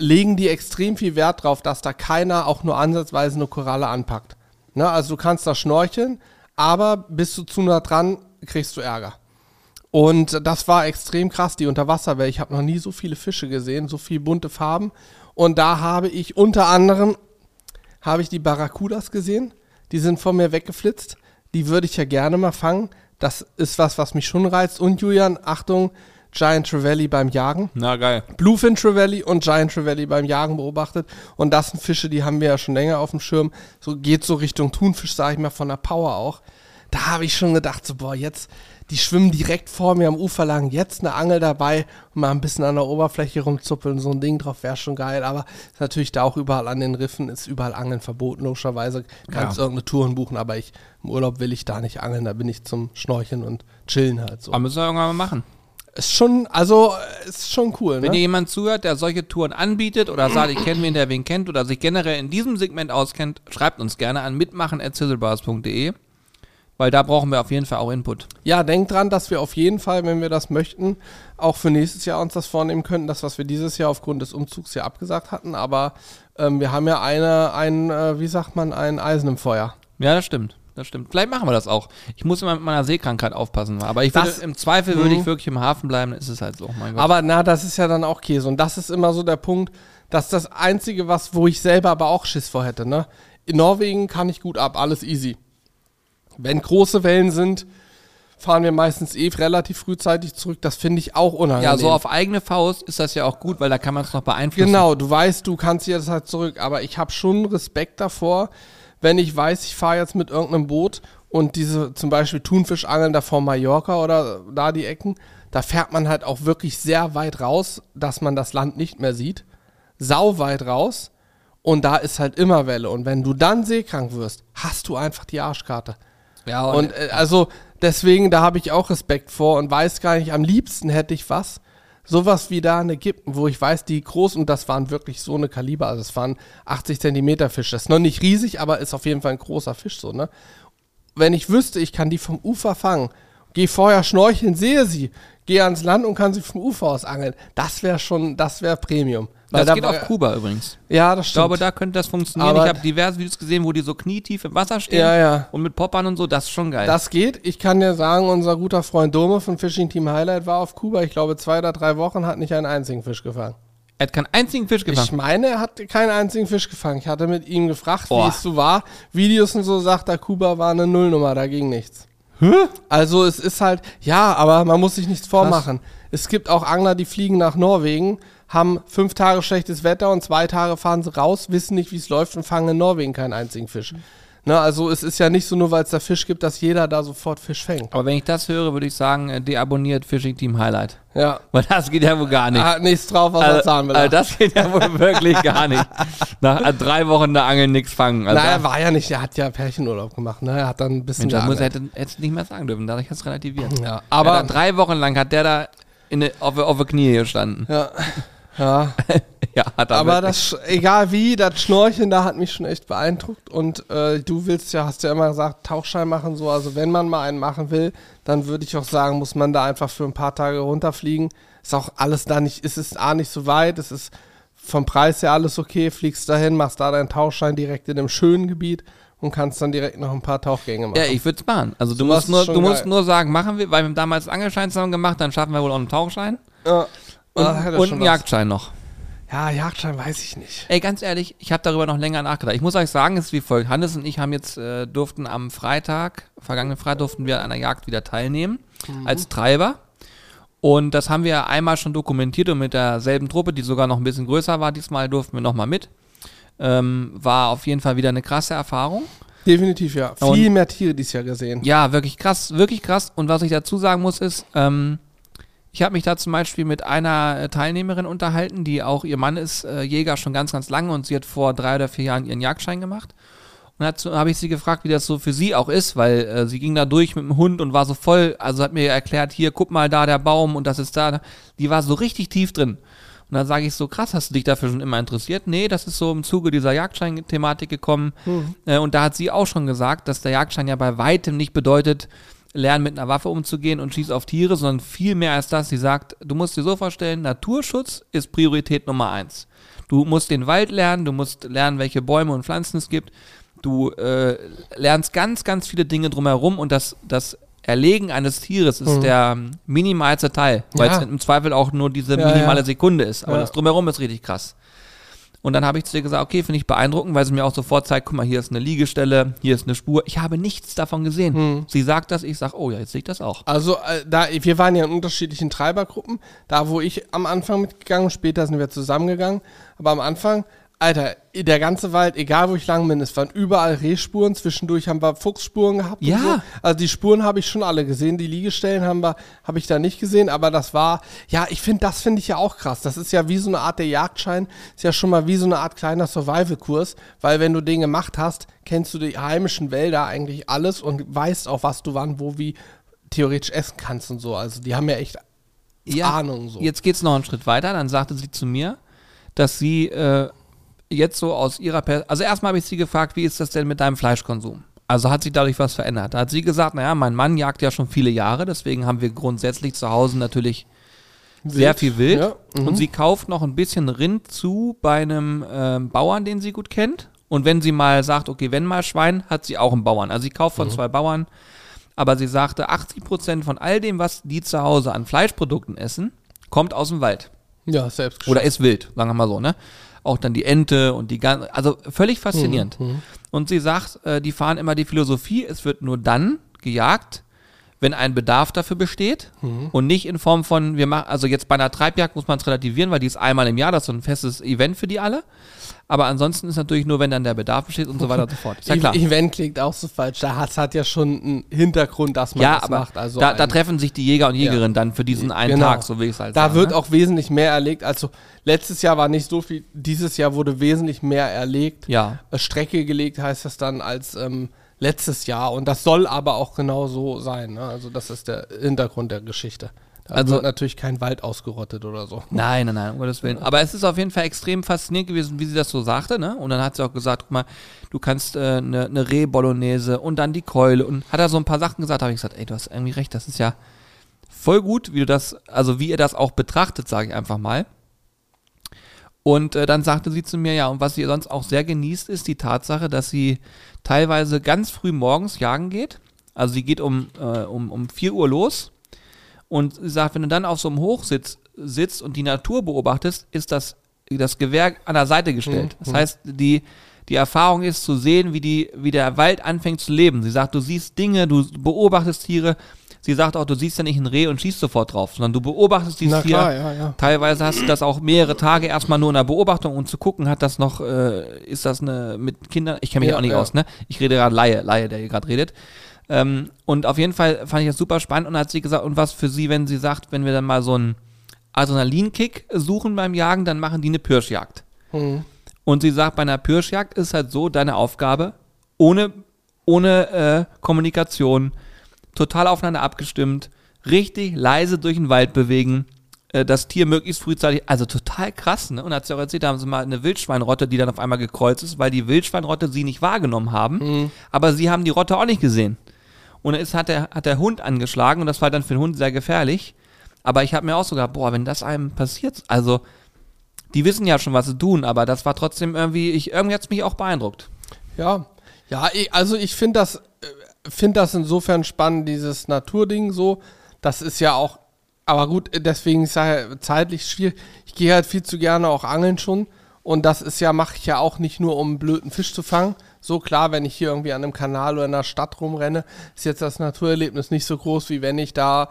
[SPEAKER 2] legen die extrem viel Wert drauf, dass da keiner auch nur ansatzweise eine Koralle anpackt. Ne? Also du kannst da schnorcheln, aber bist du zu nah dran, kriegst du Ärger. Und das war extrem krass, die Unterwasserwelt. Ich habe noch nie so viele Fische gesehen, so viele bunte Farben. Und da habe ich unter anderem habe ich die Barracudas gesehen. Die sind von mir weggeflitzt. Die würde ich ja gerne mal fangen. Das ist was, was mich schon reizt. Und Julian, Achtung, Giant Trevally beim Jagen.
[SPEAKER 1] Na geil.
[SPEAKER 2] Bluefin Trevally und Giant Trevally beim Jagen beobachtet. Und das sind Fische, die haben wir ja schon länger auf dem Schirm. So geht so Richtung Thunfisch, sage ich mal, von der Power auch. Da habe ich schon gedacht, so, boah, jetzt, die schwimmen direkt vor mir am Ufer lang, jetzt eine Angel dabei und mal ein bisschen an der Oberfläche rumzuppeln, so ein Ding drauf wäre schon geil. Aber ist natürlich da auch überall an den Riffen, ist überall Angeln verboten, logischerweise. Kannst
[SPEAKER 1] Ja.
[SPEAKER 2] irgendeine Touren buchen, aber ich, im Urlaub will ich da nicht angeln, da bin ich zum Schnorcheln und Chillen halt so.
[SPEAKER 1] Aber müssen wir irgendwann mal machen.
[SPEAKER 2] Ist schon, also, ist schon cool,
[SPEAKER 1] Wenn
[SPEAKER 2] ne?
[SPEAKER 1] ihr jemand zuhört, der solche Touren anbietet oder sagt, ich kenne wen, der wen kennt oder sich generell in diesem Segment auskennt, schreibt uns gerne an mitmachen.sizzlebars.de, weil da brauchen wir auf jeden Fall auch Input.
[SPEAKER 2] Ja, denkt dran, dass wir auf jeden Fall, wenn wir das möchten, auch für nächstes Jahr uns das vornehmen könnten. Das, was wir dieses Jahr aufgrund des Umzugs ja abgesagt hatten. Aber ähm, wir haben ja eine, ein, äh, wie sagt man, ein Eisen im Feuer.
[SPEAKER 1] Ja, das stimmt. Das stimmt. Vielleicht machen wir das auch. Ich muss immer mit meiner Seekrankheit aufpassen. Aber ich würde,
[SPEAKER 2] Das-
[SPEAKER 1] im Zweifel würde ich
[SPEAKER 2] Mhm.
[SPEAKER 1] wirklich im Hafen bleiben, dann ist es halt so. Mein Gott.
[SPEAKER 2] Aber na, das ist ja dann auch Käse. Und das ist immer so der Punkt, dass das Einzige, was, wo ich selber aber auch Schiss vor hätte, ne? In Norwegen kann ich gut ab, alles easy. Wenn große Wellen sind, fahren wir meistens eh relativ frühzeitig zurück. Das finde ich auch unangenehm.
[SPEAKER 1] ja, so auf eigene Faust ist das ja auch gut, weil da kann man es noch beeinflussen.
[SPEAKER 2] Genau, du weißt, du kannst jetzt halt zurück, aber ich habe schon Respekt davor, wenn ich weiß, ich fahre jetzt mit irgendeinem Boot und diese zum Beispiel Thunfischangeln da vor Mallorca oder da die Ecken, da fährt man halt auch wirklich sehr weit raus, dass man das Land nicht mehr sieht. Sau weit raus und da ist halt immer Welle und wenn du dann seekrank wirst, hast du einfach die Arschkarte.
[SPEAKER 1] Ja,
[SPEAKER 2] Und äh, also deswegen, da habe ich auch Respekt vor und weiß gar nicht, am liebsten hätte ich was, sowas wie da in Ägypten, wo ich weiß, die groß, und das waren wirklich so eine Kaliber, also es waren 80 Zentimeter Fisch, das ist noch nicht riesig, aber ist auf jeden Fall ein großer Fisch so, ne? Wenn ich wüsste, ich kann die vom Ufer fangen geh vorher schnorcheln, sehe sie, geh ans Land und kann sie vom Ufer aus angeln. Das wäre schon, das wäre Premium. Weil
[SPEAKER 1] Das
[SPEAKER 2] da
[SPEAKER 1] geht auf Kuba übrigens.
[SPEAKER 2] Ja, das
[SPEAKER 1] Ich
[SPEAKER 2] stimmt.
[SPEAKER 1] glaube, da könnte das funktionieren.
[SPEAKER 2] Aber-
[SPEAKER 1] ich habe diverse Videos gesehen, wo die so knietief im Wasser stehen
[SPEAKER 2] Ja, ja.
[SPEAKER 1] und mit Poppern und so. Das ist schon geil.
[SPEAKER 2] Das geht. Ich kann dir sagen, unser guter Freund Dome von Fishing Team Highlight war auf Kuba. Ich glaube, zwei oder drei Wochen hat nicht einen einzigen Fisch gefangen.
[SPEAKER 1] er hat keinen einzigen Fisch gefangen.
[SPEAKER 2] Ich meine, er hat keinen einzigen Fisch gefangen. Ich hatte mit ihm gefragt,
[SPEAKER 1] Boah.
[SPEAKER 2] wie es so war. Videos und so sagt er, Kuba war eine Nullnummer, da ging nichts. Also es ist halt, ja, aber man muss sich nichts vormachen. Es gibt auch Angler, die fliegen nach Norwegen, haben fünf Tage schlechtes Wetter und zwei Tage fahren sie raus, wissen nicht, wie es läuft und fangen in Norwegen keinen einzigen Fisch. Ne, also es ist ja nicht so, nur weil es da Fisch gibt, dass jeder da sofort Fisch fängt.
[SPEAKER 1] Aber wenn ich das höre, würde ich sagen, äh, deabonniert Fishing Team Highlight.
[SPEAKER 2] Ja.
[SPEAKER 1] Weil das geht ja wohl gar nicht.
[SPEAKER 2] Er hat nichts drauf, was er
[SPEAKER 1] Also,
[SPEAKER 2] zahlen will.
[SPEAKER 1] also das geht ja wohl wirklich gar nicht. Nach äh, drei Wochen da Angeln nichts fangen. Also
[SPEAKER 2] Na, er war ja nicht, er hat ja Pärchenurlaub gemacht, ne? Er hat dann ein bisschen
[SPEAKER 1] Mensch, das muss, er hätte, hätte nicht mehr sagen dürfen, dadurch hat es relativiert.
[SPEAKER 2] Ja,
[SPEAKER 1] Aber
[SPEAKER 2] aber
[SPEAKER 1] drei Wochen lang hat der da in auf, auf der Knie gestanden.
[SPEAKER 2] ja, ja,
[SPEAKER 1] Ja, hat er
[SPEAKER 2] aber das, egal wie, das Schnorcheln, da hat mich schon echt beeindruckt. Und äh, du willst ja, hast ja immer gesagt, Tauchschein machen so. Also wenn man mal einen machen will, dann würde ich auch sagen, muss man da einfach für ein paar Tage runterfliegen. Ist auch alles da nicht, es ist A nicht so weit, es ist vom Preis her alles okay, fliegst dahin, machst da deinen Tauchschein direkt in einem schönen Gebiet und kannst dann direkt noch ein paar Tauchgänge machen.
[SPEAKER 1] Ja, ich würde es machen. Also du
[SPEAKER 2] Sowas
[SPEAKER 1] musst, nur, du musst nur sagen, machen wir, weil wir haben damals einen Angelschein zusammen gemacht, dann schaffen wir wohl auch einen Tauchschein
[SPEAKER 2] Ja.
[SPEAKER 1] Und,
[SPEAKER 2] Ah,
[SPEAKER 1] und einen. Jagdschein noch.
[SPEAKER 2] Ja, Jagdschein weiß ich nicht.
[SPEAKER 1] Ey, ganz ehrlich, ich habe darüber noch länger nachgedacht. Ich muss euch sagen, es ist wie folgt. Hannes und ich haben jetzt, äh, durften am Freitag, vergangenen Freitag durften wir an einer Jagd wieder teilnehmen, als Treiber. Und das haben wir einmal schon dokumentiert und mit derselben Truppe, die sogar noch ein bisschen größer war, diesmal durften wir nochmal mit. Ähm, war auf jeden Fall wieder eine krasse Erfahrung.
[SPEAKER 2] Definitiv, ja.
[SPEAKER 1] Und-
[SPEAKER 2] Viel mehr Tiere dieses Jahr gesehen.
[SPEAKER 1] Ja, wirklich krass, wirklich krass. Und was ich dazu sagen muss, ist, ähm, ich habe mich da zum Beispiel mit einer äh, Teilnehmerin unterhalten, die auch, ihr Mann ist äh, Jäger schon ganz, ganz lange und sie hat vor drei oder vier Jahren ihren Jagdschein gemacht. Und dazu habe ich sie gefragt, wie das so für sie auch ist, weil äh, sie ging da durch mit dem Hund und war so voll, also hat mir erklärt, hier, guck mal da der Baum und das ist da. Die war so richtig tief drin. Und dann sage ich so, krass, hast du dich dafür schon immer interessiert? Nee, das ist so im Zuge dieser Jagdschein-Thematik gekommen. Äh, und da hat sie auch schon gesagt, dass der Jagdschein ja bei weitem nicht bedeutet, lernen mit einer Waffe umzugehen und schieß auf Tiere, sondern viel mehr als das. Sie sagt, du musst dir so vorstellen, Naturschutz ist Priorität Nummer eins. Du musst den Wald lernen, du musst lernen, welche Bäume und Pflanzen es gibt. Du äh, lernst ganz, ganz viele Dinge drumherum und das, das Erlegen eines Tieres ist der ähm, minimalste Teil, weil
[SPEAKER 2] Ja.
[SPEAKER 1] es im Zweifel auch nur diese
[SPEAKER 2] Ja,
[SPEAKER 1] minimale
[SPEAKER 2] ja.
[SPEAKER 1] Sekunde ist. Aber
[SPEAKER 2] Ja.
[SPEAKER 1] das drumherum ist richtig krass. Und dann habe ich zu ihr gesagt, okay, finde ich beeindruckend, weil sie mir auch sofort zeigt, guck mal, hier ist eine Liegestelle, hier ist eine Spur. Ich habe nichts davon gesehen.
[SPEAKER 2] Hm.
[SPEAKER 1] Sie sagt das, ich sage, oh ja, jetzt sehe ich das auch.
[SPEAKER 2] Also, äh, da, wir waren ja in unterschiedlichen Treibergruppen. Da, wo ich am Anfang mitgegangen, später sind wir zusammengegangen. Aber am Anfang, Alter, der ganze Wald, egal wo ich lang bin, es waren überall Rehspuren. Zwischendurch haben wir Fuchsspuren gehabt.
[SPEAKER 1] Ja.
[SPEAKER 2] So. Also die Spuren habe ich schon alle gesehen. Die Liegestellen haben wir, habe ich da nicht gesehen. Aber das war, ja, ich finde, das finde ich ja auch krass. Das ist ja wie so eine Art der Jagdschein. Ist ja schon mal wie so eine Art kleiner Survival-Kurs. Weil wenn du den gemacht hast, kennst du die heimischen Wälder eigentlich alles und weißt auch, was du wann, wo, wie theoretisch essen kannst und so. Also die haben ja echt Ahnung so.
[SPEAKER 1] Jetzt geht es noch einen Schritt weiter. Dann sagte sie zu mir, dass sie äh, jetzt so aus ihrer Per Also erstmal habe ich sie gefragt, wie ist das denn mit deinem Fleischkonsum? Also hat sich dadurch was verändert? Da hat sie gesagt, naja, mein Mann jagt ja schon viele Jahre, deswegen haben wir grundsätzlich zu Hause natürlich sehr viel Wild.
[SPEAKER 2] Ja, mhm.
[SPEAKER 1] Und sie kauft noch ein bisschen Rind zu bei einem ähm, Bauern, den sie gut kennt. Und wenn sie mal sagt, okay, wenn mal Schwein, hat sie auch einen Bauern. Also sie kauft
[SPEAKER 2] Mhm.
[SPEAKER 1] von zwei Bauern. Aber sie sagte, 80 Prozent von all dem, was die zu Hause an Fleischprodukten essen, kommt aus dem Wald.
[SPEAKER 2] Ja, selbst
[SPEAKER 1] Oder ist wild, sagen wir mal so, ne? Auch dann die Ente und die ganze, also völlig faszinierend. Und sie sagt, äh, die fahren immer die Philosophie, es wird nur dann gejagt, wenn ein Bedarf dafür besteht und nicht in Form von, wir machen, also jetzt bei einer Treibjagd muss man es relativieren, weil die ist einmal im Jahr, das ist so ein festes Event für die alle. Aber ansonsten ist natürlich nur, wenn dann der Bedarf besteht und so weiter und so fort. Ist ja klar.
[SPEAKER 2] Event klingt auch so falsch. Da hat hat ja schon einen Hintergrund, dass man
[SPEAKER 1] ja,
[SPEAKER 2] das macht. Also
[SPEAKER 1] da, da treffen sich die Jäger und Jägerinnen dann für diesen einen
[SPEAKER 2] Genau.
[SPEAKER 1] Tag, so will ich es halt
[SPEAKER 2] Da
[SPEAKER 1] sagen.
[SPEAKER 2] wird
[SPEAKER 1] ne?
[SPEAKER 2] auch wesentlich mehr erlegt. Also letztes Jahr war nicht so viel, dieses Jahr wurde wesentlich mehr erlegt.
[SPEAKER 1] Ja.
[SPEAKER 2] Äh, Strecke gelegt heißt das dann als ähm, letztes Jahr. Und das soll aber auch genau so sein. Ne? Also das ist der Hintergrund der Geschichte. Da
[SPEAKER 1] Also-
[SPEAKER 2] wird natürlich kein Wald ausgerottet oder so.
[SPEAKER 1] Nein, nein, nein, um Gottes Willen. Aber es ist auf jeden Fall extrem faszinierend gewesen, wie sie das so sagte, ne? Und dann hat sie auch gesagt, guck mal, du kannst eine äh, ne- ne Reh-Bolognese und dann die Keule und hat da so ein paar Sachen gesagt, habe ich gesagt, ey, du hast irgendwie recht, das ist ja voll gut, wie du das, also wie ihr das auch betrachtet, sage ich einfach mal. Und äh, dann sagte sie zu mir, ja, und was sie sonst auch sehr genießt, ist die Tatsache, dass sie teilweise ganz früh morgens jagen geht. Also sie geht um, äh, um, um 4 Uhr los und sie sagt, wenn du dann auf so einem Hochsitz sitzt und die Natur beobachtest, ist das, das Gewehr an der Seite gestellt. Das heißt, die, die Erfahrung ist zu sehen, wie, die, wie der Wald anfängt zu leben. Sie sagt, du siehst Dinge, du beobachtest Tiere. Sie sagt auch, du siehst ja nicht ein Reh und schießt sofort drauf, sondern du beobachtest dieses
[SPEAKER 2] Na
[SPEAKER 1] Tier.
[SPEAKER 2] klar, ja, ja.
[SPEAKER 1] Teilweise hast du das auch mehrere Tage erstmal nur in der Beobachtung und zu gucken, hat das noch, äh, ist das eine mit Kindern, ich kenne mich
[SPEAKER 2] Ja,
[SPEAKER 1] auch nicht aus, ne? Ich rede gerade Laie, Laie, der hier gerade redet. Ähm, und auf jeden Fall fand ich das super spannend und hat sie gesagt, und was für sie, wenn sie sagt, wenn wir dann mal so einen Adrenalinkick suchen beim Jagen, dann machen die eine Pirschjagd.
[SPEAKER 2] Hm.
[SPEAKER 1] Und sie sagt, bei einer Pirschjagd ist halt so deine Aufgabe, ohne, ohne äh, Kommunikation, total aufeinander abgestimmt, richtig leise durch den Wald bewegen, äh, das Tier möglichst frühzeitig, also total krass, ne? Und hat sie auch erzählt, da haben sie mal eine Wildschweinrotte, die dann auf einmal gekreuzt ist, weil die Wildschweinrotte sie nicht wahrgenommen haben, aber sie haben die Rotte auch nicht gesehen. Und dann ist, hat, der, hat der Hund angeschlagen und das war dann für den Hund sehr gefährlich. Aber ich habe mir auch so gedacht, boah, wenn das einem passiert, also die wissen ja schon, was sie tun, aber das war trotzdem irgendwie, ich, irgendwie hat es mich auch beeindruckt.
[SPEAKER 2] Ja, ja, ich, also ich finde das, finde das insofern spannend, dieses Naturding so. Das ist ja auch, aber gut, deswegen ist ja zeitlich schwierig. Ich gehe halt viel zu gerne auch angeln schon. Und das ist ja, mache ich ja auch nicht nur, um einen blöden Fisch zu fangen. So klar, wenn ich hier irgendwie an einem Kanal oder in einer Stadt rumrenne, ist jetzt das Naturerlebnis nicht so groß, wie wenn ich da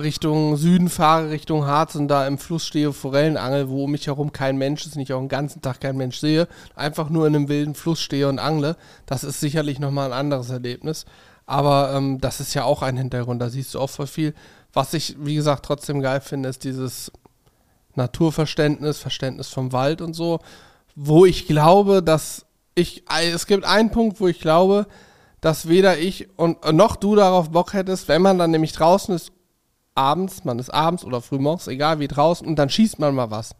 [SPEAKER 2] Richtung Süden fahre, Richtung Harz und da im Fluss stehe, Forellen angel, wo um mich herum kein Mensch ist, nicht auch den ganzen Tag kein Mensch sehe, einfach nur in einem wilden Fluss stehe und angle. Das ist sicherlich nochmal ein anderes Erlebnis. Aber ähm, das ist ja auch ein Hintergrund, da siehst du oft voll viel. Was ich, wie gesagt, trotzdem geil finde, ist dieses Naturverständnis, Verständnis vom Wald und so, wo ich glaube, dass ich, es gibt einen Punkt, wo ich glaube, dass weder ich und noch du darauf Bock hättest, wenn man dann nämlich draußen ist, abends, man ist abends oder frühmorgens, egal wie draußen, und dann schießt man mal was.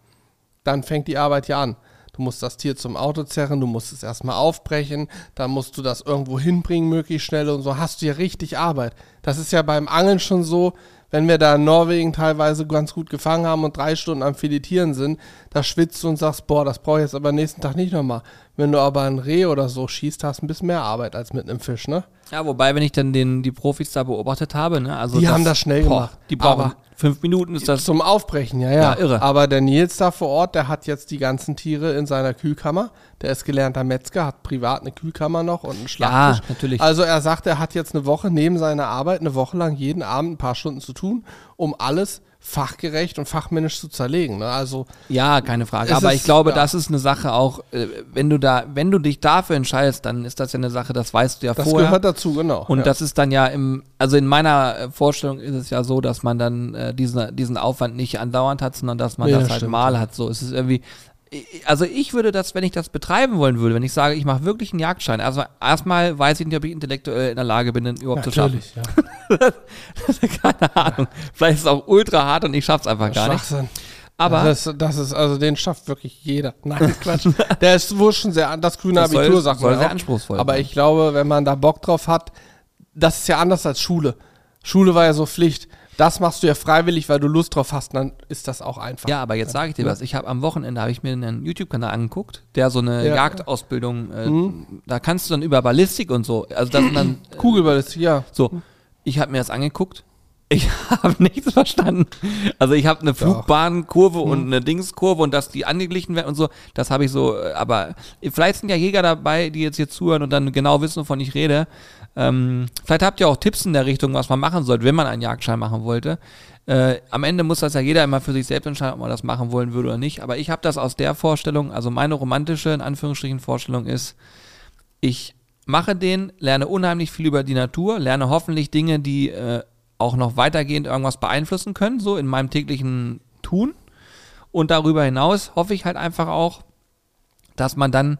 [SPEAKER 2] Dann fängt die Arbeit ja an. Du musst das Tier zum Auto zerren, du musst es erstmal aufbrechen, dann musst du das irgendwo hinbringen, möglichst schnell und so hast du ja richtig Arbeit. Das ist ja beim Angeln schon so, wenn wir da in Norwegen teilweise ganz gut gefangen haben und drei Stunden am Filetieren sind, da schwitzt du und sagst, boah, das brauche ich jetzt aber nächsten Tag nicht nochmal. Wenn du aber ein Reh oder so schießt, hast du ein bisschen mehr Arbeit als mit einem Fisch, ne?
[SPEAKER 1] Ja, wobei, wenn ich dann den, die Profis da beobachtet habe, ne, also
[SPEAKER 2] Die haben das schnell gemacht.
[SPEAKER 1] Die brauchen
[SPEAKER 2] Aber-
[SPEAKER 1] fünf Minuten, ist das
[SPEAKER 2] Zum Aufbrechen, ja, ja.
[SPEAKER 1] Ja, irre.
[SPEAKER 2] Aber der Nils da vor Ort, der hat jetzt die ganzen Tiere in seiner Kühlkammer. Der ist gelernter Metzger, hat privat eine Kühlkammer noch und einen Schlachttisch.
[SPEAKER 1] Ja, natürlich.
[SPEAKER 2] Also er sagt, er hat jetzt eine Woche neben seiner Arbeit, eine Woche lang jeden Abend ein paar Stunden zu tun, um alles fachgerecht und fachmännisch zu zerlegen. Ne? Also
[SPEAKER 1] Ja, keine Frage. Aber
[SPEAKER 2] ist-
[SPEAKER 1] ich glaube,
[SPEAKER 2] ja.
[SPEAKER 1] das ist eine Sache auch, äh, wenn du da, wenn du dich dafür entscheidest, dann ist das ja eine Sache, das weißt du ja
[SPEAKER 2] das
[SPEAKER 1] vorher.
[SPEAKER 2] gehört dazu, genau.
[SPEAKER 1] und
[SPEAKER 2] ja.
[SPEAKER 1] das ist dann ja im, also in meiner äh, Vorstellung ist es ja so, dass man dann äh, diesen, diesen Aufwand nicht andauernd hat, sondern dass man
[SPEAKER 2] Ja,
[SPEAKER 1] das
[SPEAKER 2] das
[SPEAKER 1] halt
[SPEAKER 2] stimmt,
[SPEAKER 1] mal hat. So ist es irgendwie. Also ich würde das, wenn ich das betreiben wollen würde, wenn ich sage, ich mache wirklich einen Jagdschein, also erstmal weiß ich nicht, ob ich intellektuell in der Lage bin, den überhaupt zu schaffen.
[SPEAKER 2] Natürlich, ja.
[SPEAKER 1] Keine Ahnung. Vielleicht ist es auch ultra hart und ich schaff's einfach gar nicht. Aber
[SPEAKER 2] das, das ist, also den schafft wirklich jeder. Nein, Quatsch. Der ist wohl schon sehr, das grüne
[SPEAKER 1] Das soll-
[SPEAKER 2] Abitur, sagt
[SPEAKER 1] soll
[SPEAKER 2] man
[SPEAKER 1] sehr
[SPEAKER 2] auch.
[SPEAKER 1] anspruchsvoll
[SPEAKER 2] Aber ich glaube, wenn man da Bock drauf hat, das ist ja anders als Schule. Schule war ja so Pflicht. Das machst du ja freiwillig, weil du Lust drauf hast, dann ist das auch einfach.
[SPEAKER 1] Ja, aber jetzt sage ich dir was. Ich habe am Wochenende habe ich mir einen YouTube-Kanal angeguckt, der so eine
[SPEAKER 2] Ja.
[SPEAKER 1] Jagdausbildung, äh, da kannst du dann über Ballistik und so, also das sind dann äh,
[SPEAKER 2] Kugelballistik, ja.
[SPEAKER 1] so. Ich habe mir das angeguckt. Ich habe nichts verstanden. Also ich habe eine Flugbbahnkurve und eine Dingskurve und dass die angeglichen werden und so, das habe ich so, äh, aber vielleicht sind ja Jäger dabei, die jetzt hier zuhören und dann genau wissen, wovon ich rede. Ähm, vielleicht habt ihr auch Tipps in der Richtung, was man machen sollte, wenn man einen Jagdschein machen wollte. Äh, am Ende muss das ja jeder immer für sich selbst entscheiden, ob man das machen wollen würde oder nicht. Aber ich habe das aus der Vorstellung, also meine romantische, in Anführungsstrichen, Vorstellung ist, ich mache den, lerne unheimlich viel über die Natur, lerne hoffentlich Dinge, die äh, auch noch weitergehend irgendwas beeinflussen können, so in meinem täglichen Tun. Und darüber hinaus hoffe ich halt einfach auch, dass man dann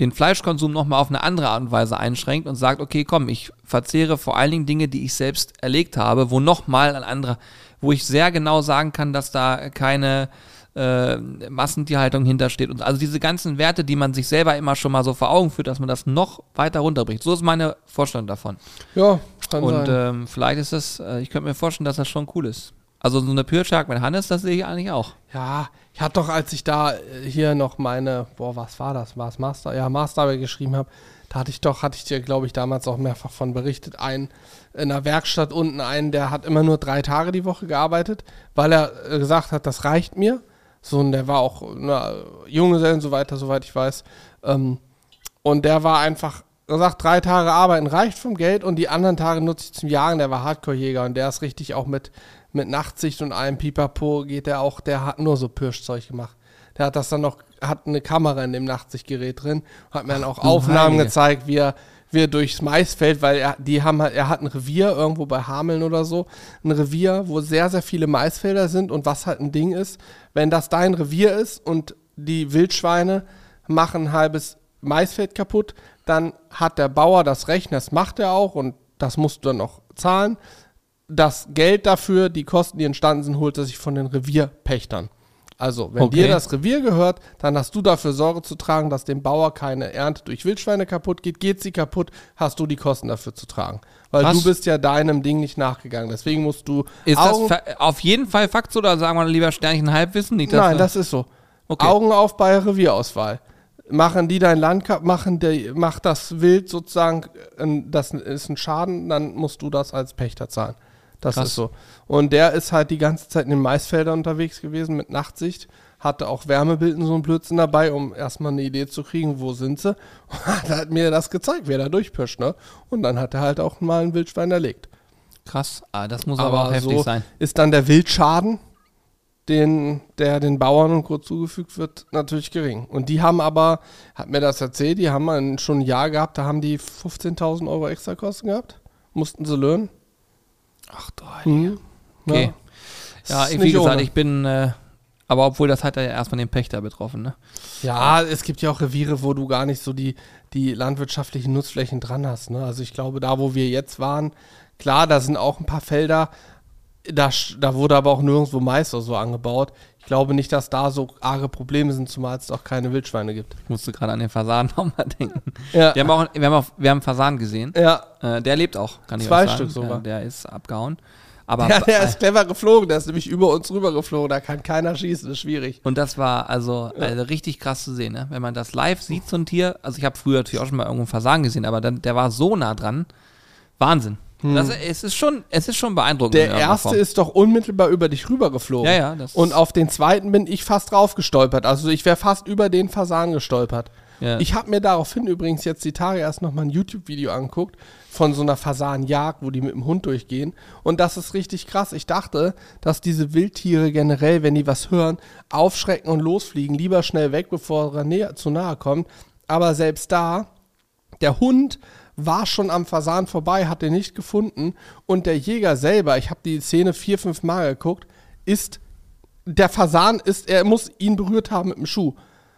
[SPEAKER 1] den Fleischkonsum nochmal auf eine andere Art und Weise einschränkt und sagt, okay, komm, ich verzehre vor allen Dingen Dinge, die ich selbst erlegt habe, wo nochmal ein anderer, wo ich sehr genau sagen kann, dass da keine äh, Massentierhaltung hintersteht. Und also diese ganzen Werte, die man sich selber immer schon mal so vor Augen führt, dass man das noch weiter runterbricht. So ist meine Vorstellung davon.
[SPEAKER 2] Ja, kann
[SPEAKER 1] Und
[SPEAKER 2] sein.
[SPEAKER 1] ähm, vielleicht ist das, äh, ich könnte mir vorstellen, dass das schon cool ist. Also so eine Pure Shark mit Hannes, das sehe ich eigentlich auch.
[SPEAKER 2] Ja, ich hatte doch, als ich da äh, hier noch meine, boah, was war das? War es Master? Ja, Masterarbeit geschrieben habe, da hatte ich doch, hatte ich dir, glaube ich, damals auch mehrfach von berichtet, einen in der Werkstatt unten einen, der hat immer nur drei Tage die Woche gearbeitet, weil er äh, gesagt hat, das reicht mir. So, und der war auch na, Junggesellen so weiter, soweit ich weiß. Ähm, und der war einfach gesagt, drei Tage arbeiten reicht vom Geld und die anderen Tage nutze ich zum Jagen. Der war Hardcore-Jäger und der ist richtig auch mit, mit Nachtsicht und allem Pipapo geht der auch, der hat nur so Pirschzeug gemacht. Der hat das dann noch, hat eine Kamera in dem Nachtsichtgerät drin, hat mir dann auch
[SPEAKER 1] du
[SPEAKER 2] Aufnahmen
[SPEAKER 1] Heilige.
[SPEAKER 2] gezeigt, wie er, wie er durchs Maisfeld, weil er, die haben halt, er hat ein Revier irgendwo bei Hameln oder so, ein Revier, wo sehr, sehr viele Maisfelder sind und was halt ein Ding ist, wenn das dein Revier ist und die Wildschweine machen ein halbes Maisfeld kaputt, dann hat der Bauer das Recht, das macht er auch und das musst du dann auch zahlen. Das Geld dafür, die Kosten, die entstanden sind, holt er sich von den Revierpächtern. Also, wenn
[SPEAKER 1] Okay.
[SPEAKER 2] dir das Revier gehört, dann hast du dafür Sorge zu tragen, dass dem Bauer keine Ernte durch Wildschweine kaputt geht. Geht sie kaputt, hast du die Kosten dafür zu tragen. Weil
[SPEAKER 1] Krass.
[SPEAKER 2] du bist ja deinem Ding nicht nachgegangen. Deswegen musst du
[SPEAKER 1] Ist
[SPEAKER 2] Augen,
[SPEAKER 1] das auf jeden Fall Fakt oder sagen wir lieber Sternchen Halbwissen? Nicht,
[SPEAKER 2] Nein, das ist so.
[SPEAKER 1] Okay.
[SPEAKER 2] Augen auf bei Revierauswahl. Machen die dein Land kap- machen der, macht das Wild sozusagen, äh, das ist ein Schaden, dann musst du das als Pächter zahlen. Das
[SPEAKER 1] Krass.
[SPEAKER 2] ist so. Und der ist halt die ganze Zeit in den Maisfeldern unterwegs gewesen mit Nachtsicht, hatte auch Wärmebilden so ein Blödsinn dabei, um erstmal eine Idee zu kriegen, wo sind sie. Und hat mir das gezeigt, wer da durchpischt, ne? Und dann hat er halt auch mal ein Wildschwein erlegt.
[SPEAKER 1] Krass, ah, das muss aber, auch heftig
[SPEAKER 2] so
[SPEAKER 1] sein.
[SPEAKER 2] ist dann der Wildschaden, den, der den Bauern und Co. zugefügt wird, natürlich gering. Und die haben aber, hat mir das erzählt, die haben schon ein Jahr gehabt, da haben die 15.000 Euro Extrakosten gehabt. Mussten sie löhnen.
[SPEAKER 1] Ach du
[SPEAKER 2] Mhm.
[SPEAKER 1] Okay. Ja,
[SPEAKER 2] nicht
[SPEAKER 1] wie gesagt,
[SPEAKER 2] ohne.
[SPEAKER 1] ich bin, äh, aber obwohl das hat ja erstmal den Pächter betroffen, ne?
[SPEAKER 2] Ja, es gibt ja auch Reviere, wo du gar nicht so die, die landwirtschaftlichen Nutzflächen dran hast. Ne? Also ich glaube, da, wo wir jetzt waren, klar, da sind auch ein paar Felder, da, da wurde aber auch nirgendwo Mais oder so angebaut. Ich glaube nicht, dass da so arge Probleme sind, zumal es auch keine Wildschweine gibt.
[SPEAKER 1] Ich musste gerade an den Fasan nochmal denken.
[SPEAKER 2] Ja,
[SPEAKER 1] Wir haben auch, wir haben auch, wir haben einen Fasan gesehen.
[SPEAKER 2] ja.
[SPEAKER 1] Äh, der lebt auch, kann ich
[SPEAKER 2] Zwei. Stück sogar.
[SPEAKER 1] Ja, der ist abgehauen. Aber
[SPEAKER 2] ja, der ist clever geflogen, der ist nämlich über uns rüber geflogen, da kann keiner schießen, das ist schwierig.
[SPEAKER 1] Und das war also, also richtig krass zu sehen, ne? Wenn man das live sieht, so ein Tier. Also ich habe früher natürlich auch schon mal irgendwo einen Fasan gesehen, aber dann, der war so nah dran. Wahnsinn. Das, es, ist schon, es ist schon beeindruckend. in
[SPEAKER 2] Der erste
[SPEAKER 1] Form.
[SPEAKER 2] ist doch unmittelbar über dich rüber geflogen.
[SPEAKER 1] Ja, ja,
[SPEAKER 2] Und auf den zweiten bin ich fast drauf gestolpert. Also ich wäre fast über den Fasan gestolpert.
[SPEAKER 1] Ja.
[SPEAKER 2] Ich habe mir daraufhin übrigens jetzt die Tage erst nochmal ein YouTube-Video angeguckt von so einer Fasanjagd, wo die mit dem Hund durchgehen. Und das ist richtig krass. Ich dachte, dass diese Wildtiere generell, wenn die was hören, aufschrecken und losfliegen, lieber schnell weg, bevor er näher, zu nahe kommt. Aber selbst da, der Hund war schon am Fasan vorbei, hat den nicht gefunden. Und der Jäger selber, ich habe die Szene vier, fünf Mal geguckt, ist, der Fasan ist, er muss ihn berührt haben mit dem Schuh.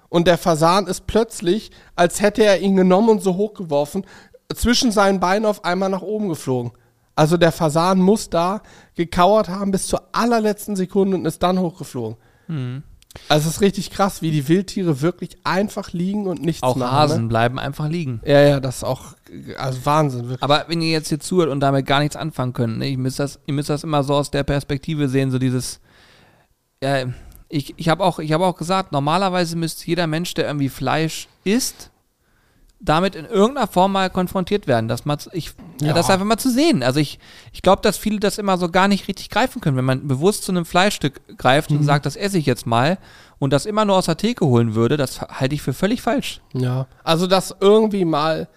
[SPEAKER 2] Und der Fasan ist plötzlich, als hätte er ihn genommen und so hochgeworfen, zwischen seinen Beinen auf einmal nach oben geflogen. Also der Fasan muss da gekauert haben bis zur allerletzten Sekunde und ist dann hochgeflogen. Also es ist richtig krass, wie die Wildtiere wirklich einfach liegen und nichts
[SPEAKER 1] auch
[SPEAKER 2] machen.
[SPEAKER 1] Hasen
[SPEAKER 2] Ne?
[SPEAKER 1] bleiben einfach liegen.
[SPEAKER 2] Ja, ja, das ist auch also Wahnsinn, wirklich.
[SPEAKER 1] Aber wenn ihr jetzt hier zuhört und damit gar nichts anfangen könnt, ne, ihr, müsst das, ihr müsst das immer so aus der Perspektive sehen, so dieses, ja, ich, ich habe auch, ich hab auch gesagt, normalerweise müsste jeder Mensch, der irgendwie Fleisch isst, damit in irgendeiner Form mal konfrontiert werden, dass man, ich, ja. Das einfach mal zu sehen. Also ich, ich glaube, dass viele das immer so gar nicht richtig greifen können, wenn man bewusst zu einem Fleischstück greift
[SPEAKER 2] Mhm.
[SPEAKER 1] und sagt, das esse ich jetzt mal und das immer nur aus der Theke holen würde, das halte ich für völlig falsch.
[SPEAKER 2] Ja. Also das irgendwie mal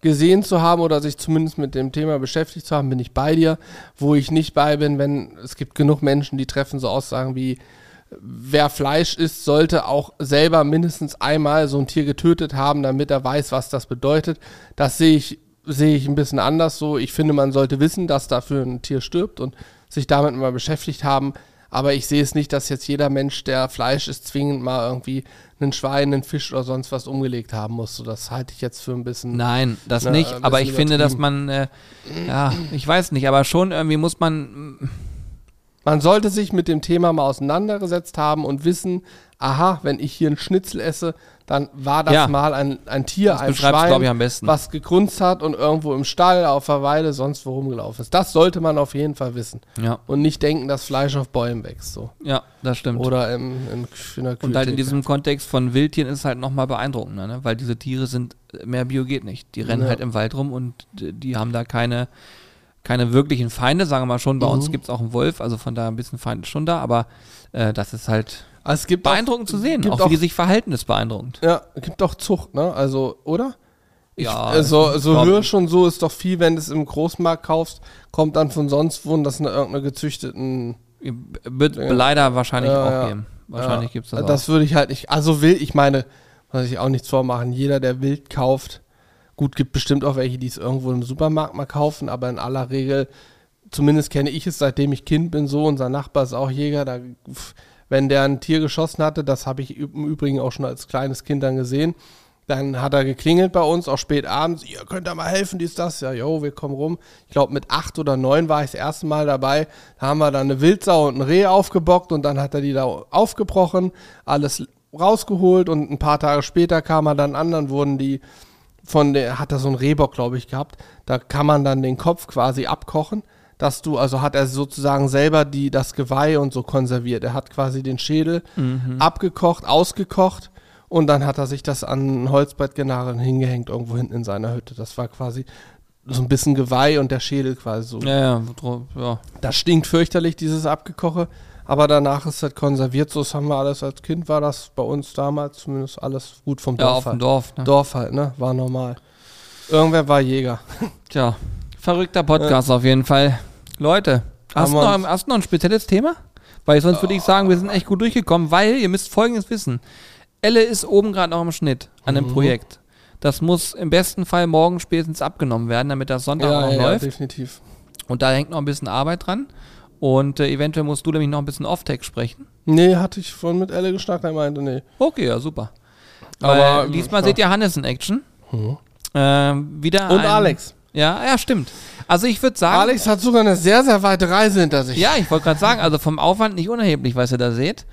[SPEAKER 2] gesehen zu haben oder sich zumindest mit dem Thema beschäftigt zu haben, bin ich bei dir. Wo ich nicht bei bin, wenn es gibt genug Menschen, die treffen so Aussagen wie, wer Fleisch isst, sollte auch selber mindestens einmal so ein Tier getötet haben, damit er weiß, was das bedeutet. Das sehe ich, sehe ich ein bisschen anders so. Ich finde, man sollte wissen, dass dafür ein Tier stirbt und sich damit mal beschäftigt haben. Aber ich sehe es nicht, dass jetzt jeder Mensch, der Fleisch isst, zwingend mal irgendwie einen Schwein, einen Fisch oder sonst was umgelegt haben muss. So, das halte ich jetzt für ein bisschen.
[SPEAKER 1] Nein, das
[SPEAKER 2] Na,
[SPEAKER 1] nicht. Aber ich finde, dass man, äh, ja, ich weiß nicht, aber schon irgendwie muss man,
[SPEAKER 2] Man sollte sich mit dem Thema mal auseinandergesetzt haben und wissen, aha, wenn ich hier einen Schnitzel esse, dann war das
[SPEAKER 1] Ja.
[SPEAKER 2] mal ein, ein Tier,
[SPEAKER 1] Das
[SPEAKER 2] ein Schwein,
[SPEAKER 1] ich, am besten.
[SPEAKER 2] was gegrunzt hat und irgendwo im Stall, auf der Weide, sonst wo rumgelaufen ist. Das sollte man auf jeden Fall wissen.
[SPEAKER 1] Ja,
[SPEAKER 2] Und nicht denken, dass Fleisch auf Bäumen wächst. So.
[SPEAKER 1] ja, das stimmt.
[SPEAKER 2] Oder im, in, in der
[SPEAKER 1] Und halt in diesem Kontext von Wildtieren ist es halt nochmal beeindruckender, ne? weil diese Tiere sind, mehr Bio geht nicht. Die rennen
[SPEAKER 2] Ja.
[SPEAKER 1] halt im Wald rum und die haben da keine, keine wirklichen Feinde, sagen wir mal schon. Bei
[SPEAKER 2] Mhm.
[SPEAKER 1] uns gibt es auch einen Wolf, also von daher ein bisschen Feind ist schon da, aber äh, das ist halt
[SPEAKER 2] Also es gibt
[SPEAKER 1] beeindruckend
[SPEAKER 2] auch,
[SPEAKER 1] zu sehen. Auch
[SPEAKER 2] auch,
[SPEAKER 1] wie die sich verhalten, ist beeindruckend.
[SPEAKER 2] ja, gibt auch Zucht, ne? Also, oder? Ich,
[SPEAKER 1] Ja,
[SPEAKER 2] äh, so, Hirsch und so ist doch viel, wenn du es im Großmarkt kaufst, kommt dann von sonst wo und das eine irgendeine gezüchteten.
[SPEAKER 1] Wird leider wahrscheinlich
[SPEAKER 2] Ja,
[SPEAKER 1] auch
[SPEAKER 2] ja.
[SPEAKER 1] geben. Wahrscheinlich
[SPEAKER 2] ja,
[SPEAKER 1] gibt es das,
[SPEAKER 2] Das würde ich halt nicht. Also will, ich meine, muss ich auch nichts vormachen. Jeder, der wild kauft, gut, gibt bestimmt auch welche, die es irgendwo im Supermarkt mal kaufen, aber in aller Regel, zumindest kenne ich es, seitdem ich Kind bin, so, unser Nachbar ist auch Jäger, da, wenn der ein Tier geschossen hatte, das habe ich im Übrigen auch schon als kleines Kind dann gesehen, dann hat er geklingelt bei uns, auch spät abends, ihr könnt da mal helfen, dies, das, ja, jo, wir kommen rum. Ich glaube, mit acht oder neun war ich das erste Mal dabei, da haben wir dann eine Wildsau und ein Reh aufgebockt und dann hat er die da aufgebrochen, alles rausgeholt und ein paar Tage später kam er dann an, dann wurden die von der, hat er so einen Rehbock, glaube ich, gehabt. Da kann man dann den Kopf quasi abkochen, dass du, also hat er sozusagen selber die, das Geweih und so konserviert. Er hat quasi den Schädel abgekocht, ausgekocht und dann hat er sich das an ein Holzbrett genagelt und hingehängt irgendwo hinten in seiner Hütte. Das war quasi so ein bisschen Geweih und der Schädel quasi so.
[SPEAKER 1] Ja, ja, ja.
[SPEAKER 2] Das stinkt fürchterlich, dieses Abgekoche. Aber danach ist das konserviert. So das haben wir alles als Kind, war das bei uns damals zumindest alles gut vom
[SPEAKER 1] ja
[SPEAKER 2] Dorf
[SPEAKER 1] auf dem
[SPEAKER 2] halt.
[SPEAKER 1] Dorf. Ne?
[SPEAKER 2] Dorf halt, ne? War normal. Irgendwer war Jäger.
[SPEAKER 1] Tja, verrückter Podcast auf jeden Fall. Leute, hast du, noch,
[SPEAKER 2] uns-
[SPEAKER 1] hast du noch ein spezielles Thema? Weil sonst würde ich sagen, wir sind echt gut durchgekommen, weil ihr müsst Folgendes wissen. Elle ist oben gerade noch im Schnitt an dem
[SPEAKER 2] Mhm.
[SPEAKER 1] Projekt. Das muss im besten Fall morgen spätestens abgenommen werden, damit das Sonntag auch noch läuft.
[SPEAKER 2] definitiv.
[SPEAKER 1] Und da hängt noch ein bisschen Arbeit dran. Und äh, eventuell musst du nämlich noch ein bisschen Off-Tech sprechen.
[SPEAKER 2] Nee, hatte ich vorhin mit Elle geschnackt, er meinte, nee.
[SPEAKER 1] Okay, ja, super.
[SPEAKER 2] Aber,
[SPEAKER 1] Aber
[SPEAKER 2] ähm,
[SPEAKER 1] diesmal
[SPEAKER 2] ja.
[SPEAKER 1] seht ihr Hannes in Action. Ähm, wieder
[SPEAKER 2] Und
[SPEAKER 1] ein-
[SPEAKER 2] Alex.
[SPEAKER 1] Ja, ja, stimmt. Also ich würde sagen,
[SPEAKER 2] Alex hat sogar eine sehr, sehr weite Reise hinter sich.
[SPEAKER 1] Ja, ich wollte gerade sagen, also vom Aufwand nicht unerheblich, was ihr da seht.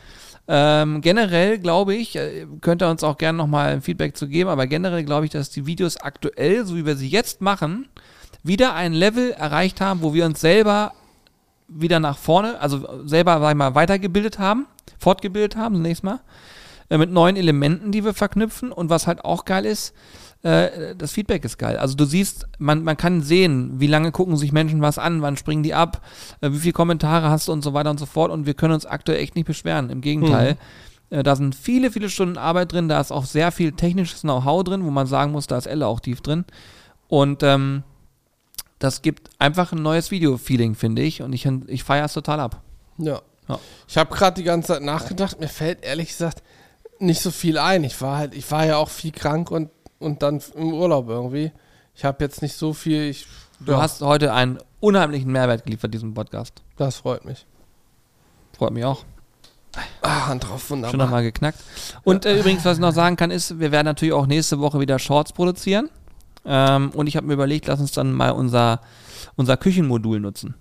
[SPEAKER 1] Ähm, generell glaube ich, äh, könnt ihr uns auch gerne nochmal ein Feedback zu geben, aber generell glaube ich, dass die Videos aktuell, so wie wir sie jetzt machen, wieder ein Level erreicht haben, wo wir uns selber wieder nach vorne, also selber, sag ich mal, weitergebildet haben, fortgebildet haben, zunächst mal, äh, mit neuen Elementen, die wir verknüpfen und was halt auch geil ist, äh, das Feedback ist geil. Also du siehst, man, man kann sehen, wie lange gucken sich Menschen was an, wann springen die ab, äh, wie viele Kommentare hast du und so weiter und so fort. Und wir können uns aktuell echt nicht beschweren. Im Gegenteil, äh, da sind viele, viele Stunden Arbeit drin, da ist auch sehr viel technisches Know-how drin, wo man sagen muss, da ist Elle auch tief drin. Und ähm, das gibt einfach ein neues Video-Feeling, finde ich. Und ich, ich feiere es total ab.
[SPEAKER 2] Ja.
[SPEAKER 1] Ja.
[SPEAKER 2] Ich habe gerade die ganze Zeit nachgedacht, mir fällt ehrlich gesagt nicht so viel ein. Ich war halt, ich war ja auch viel krank und, und dann im Urlaub irgendwie. Ich habe jetzt nicht so viel, ich,
[SPEAKER 1] Du
[SPEAKER 2] ja,
[SPEAKER 1] hast heute einen unheimlichen Mehrwert geliefert, diesem Podcast.
[SPEAKER 2] das freut mich.
[SPEAKER 1] Freut mich auch.
[SPEAKER 2] Ah, Hand drauf,
[SPEAKER 1] Schon
[SPEAKER 2] wunderbar.
[SPEAKER 1] nochmal geknackt. Und äh, übrigens, was ich noch sagen kann, ist, wir werden natürlich auch nächste Woche wieder Shorts produzieren. Ähm, und ich habe mir überlegt, lass uns dann mal unser, unser Küchenmodul nutzen.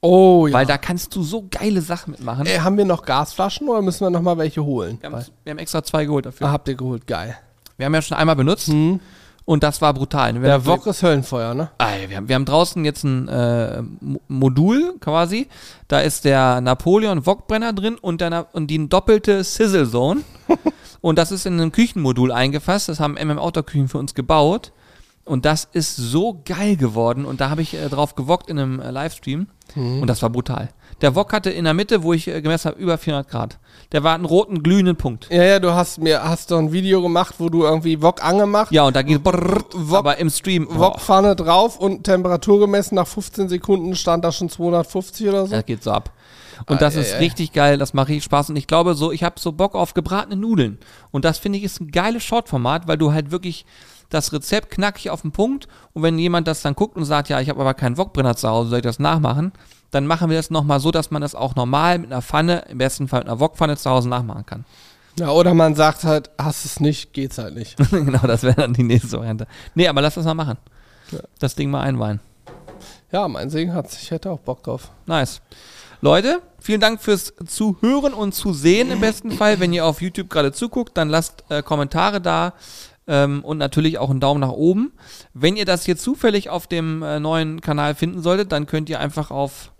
[SPEAKER 2] Oh ja.
[SPEAKER 1] Weil da kannst du so geile Sachen mitmachen.
[SPEAKER 2] Ey, haben wir noch Gasflaschen oder müssen wir noch mal welche holen?
[SPEAKER 1] wir, haben, wir haben extra zwei geholt dafür.
[SPEAKER 2] Ah, habt ihr geholt, geil.
[SPEAKER 1] Wir haben ja schon einmal benutzt
[SPEAKER 2] Hm.
[SPEAKER 1] und das war brutal. Wir
[SPEAKER 2] Der Wok ist Höllenfeuer, ne?
[SPEAKER 1] Ey, wir, haben, wir haben draußen jetzt ein äh, Mo- Modul quasi. Da ist der Napoleon Wokbrenner drin und, der, und die doppelte Sizzle Zone. und das ist in einem Küchenmodul eingefasst. Das haben MM Outdoor Küchen für uns gebaut. Und das ist so geil geworden. Und da habe ich äh, drauf gewockt in einem äh, Livestream. Und das war brutal. Der Wok hatte in der Mitte, wo ich äh, gemessen habe, über 400 Grad. Der war einen roten, glühenden Punkt.
[SPEAKER 2] Ja, ja, du hast mir hast doch ein Video gemacht, wo du irgendwie Wok angemacht,
[SPEAKER 1] Ja, und da ging
[SPEAKER 2] Wok-
[SPEAKER 1] aber im Stream.
[SPEAKER 2] Wokpfanne drauf und Temperatur gemessen. Nach 15 Sekunden stand da schon 250 oder so.
[SPEAKER 1] Das geht so ab. Und das
[SPEAKER 2] Ei,
[SPEAKER 1] ist
[SPEAKER 2] ei.
[SPEAKER 1] richtig geil, das mache ich Spaß. Und ich glaube so, ich habe so Bock auf gebratene Nudeln. Und das finde ich ist ein geiles Shortformat, weil du halt wirklich das Rezept knackig auf den Punkt. Und wenn jemand das dann guckt und sagt, ja, ich habe aber keinen Wokbrenner zu Hause, soll ich das nachmachen? Dann machen wir das nochmal so, dass man das auch normal mit einer Pfanne, im besten Fall mit einer Wokpfanne zu Hause nachmachen kann.
[SPEAKER 2] Ja, oder man sagt halt, hast es nicht, geht's halt nicht.
[SPEAKER 1] genau, das wäre dann die nächste Variante. Nee, aber lass das mal machen.
[SPEAKER 2] Ja.
[SPEAKER 1] Das Ding mal einweihen.
[SPEAKER 2] Ja, mein Segen hat's. Ich hätte auch Bock drauf.
[SPEAKER 1] Nice. Leute, vielen Dank fürs Zuhören und Zusehen im besten Fall. Wenn ihr auf YouTube gerade zuguckt, dann lasst äh, Kommentare da ähm, und natürlich auch einen Daumen nach oben. Wenn ihr das hier zufällig auf dem äh, neuen Kanal finden solltet, dann könnt ihr einfach auf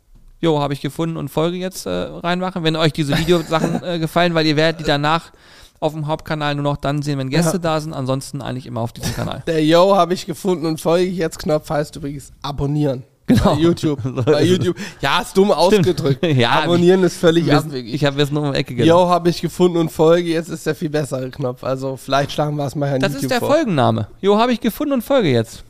[SPEAKER 1] Jo, habe ich gefunden und Folge jetzt äh, reinmachen. Wenn euch diese Videosachen äh, gefallen, weil ihr werdet die danach auf dem Hauptkanal nur noch dann sehen, wenn Gäste
[SPEAKER 2] Ja.
[SPEAKER 1] da sind. Ansonsten eigentlich immer auf diesem Kanal.
[SPEAKER 2] Der Yo habe ich gefunden und folge ich jetzt Knopf heißt übrigens abonnieren.
[SPEAKER 1] Genau.
[SPEAKER 2] Bei YouTube. Bei. YouTube. Ja, ist dumm ausgedrückt.
[SPEAKER 1] Ja,
[SPEAKER 2] abonnieren ist völlig
[SPEAKER 1] Wir
[SPEAKER 2] abwegig.
[SPEAKER 1] Ich habe jetzt nur um die Ecke gedacht.
[SPEAKER 2] Yo habe ich gefunden und folge, jetzt ist der viel bessere Knopf. Also vielleicht schlagen wir es mal an
[SPEAKER 1] Das
[SPEAKER 2] YouTube
[SPEAKER 1] ist der
[SPEAKER 2] vor.
[SPEAKER 1] Folgenname. Jo, habe ich gefunden und folge jetzt.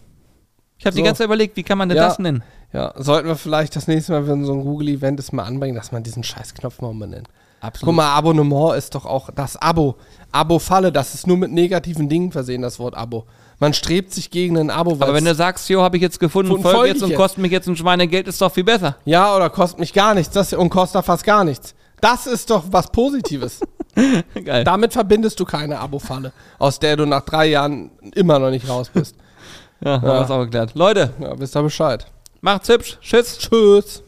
[SPEAKER 1] Ich habe die
[SPEAKER 2] So.
[SPEAKER 1] ganze Zeit überlegt, wie kann man denn
[SPEAKER 2] Ja.
[SPEAKER 1] das nennen?
[SPEAKER 2] Ja, sollten wir vielleicht das nächste Mal, wenn so ein Google-Event ist, mal anbringen, dass man diesen Scheißknopf mal umbenennt.
[SPEAKER 1] Absolut.
[SPEAKER 2] Guck mal, Abonnement ist doch auch das Abo. Abo-Falle, das ist nur mit negativen Dingen versehen, das Wort Abo. Man strebt sich gegen ein Abo.
[SPEAKER 1] Aber wenn du sagst, jo, habe ich jetzt gefunden und
[SPEAKER 2] Und
[SPEAKER 1] folge
[SPEAKER 2] folge
[SPEAKER 1] jetzt und
[SPEAKER 2] jetzt.
[SPEAKER 1] kostet mich jetzt ein Schweinegeld, ist doch viel besser.
[SPEAKER 2] ja, oder kostet mich gar nichts das, und kostet fast gar nichts. Das ist doch was Positives.
[SPEAKER 1] Geil.
[SPEAKER 2] Damit verbindest du keine Abo-Falle, aus der du nach drei Jahren immer noch nicht raus bist.
[SPEAKER 1] Ja, haben wir es auch geklärt. Leute,
[SPEAKER 2] Ja, wisst ihr Bescheid.
[SPEAKER 1] macht's hübsch. Tschüss.
[SPEAKER 2] Tschüss.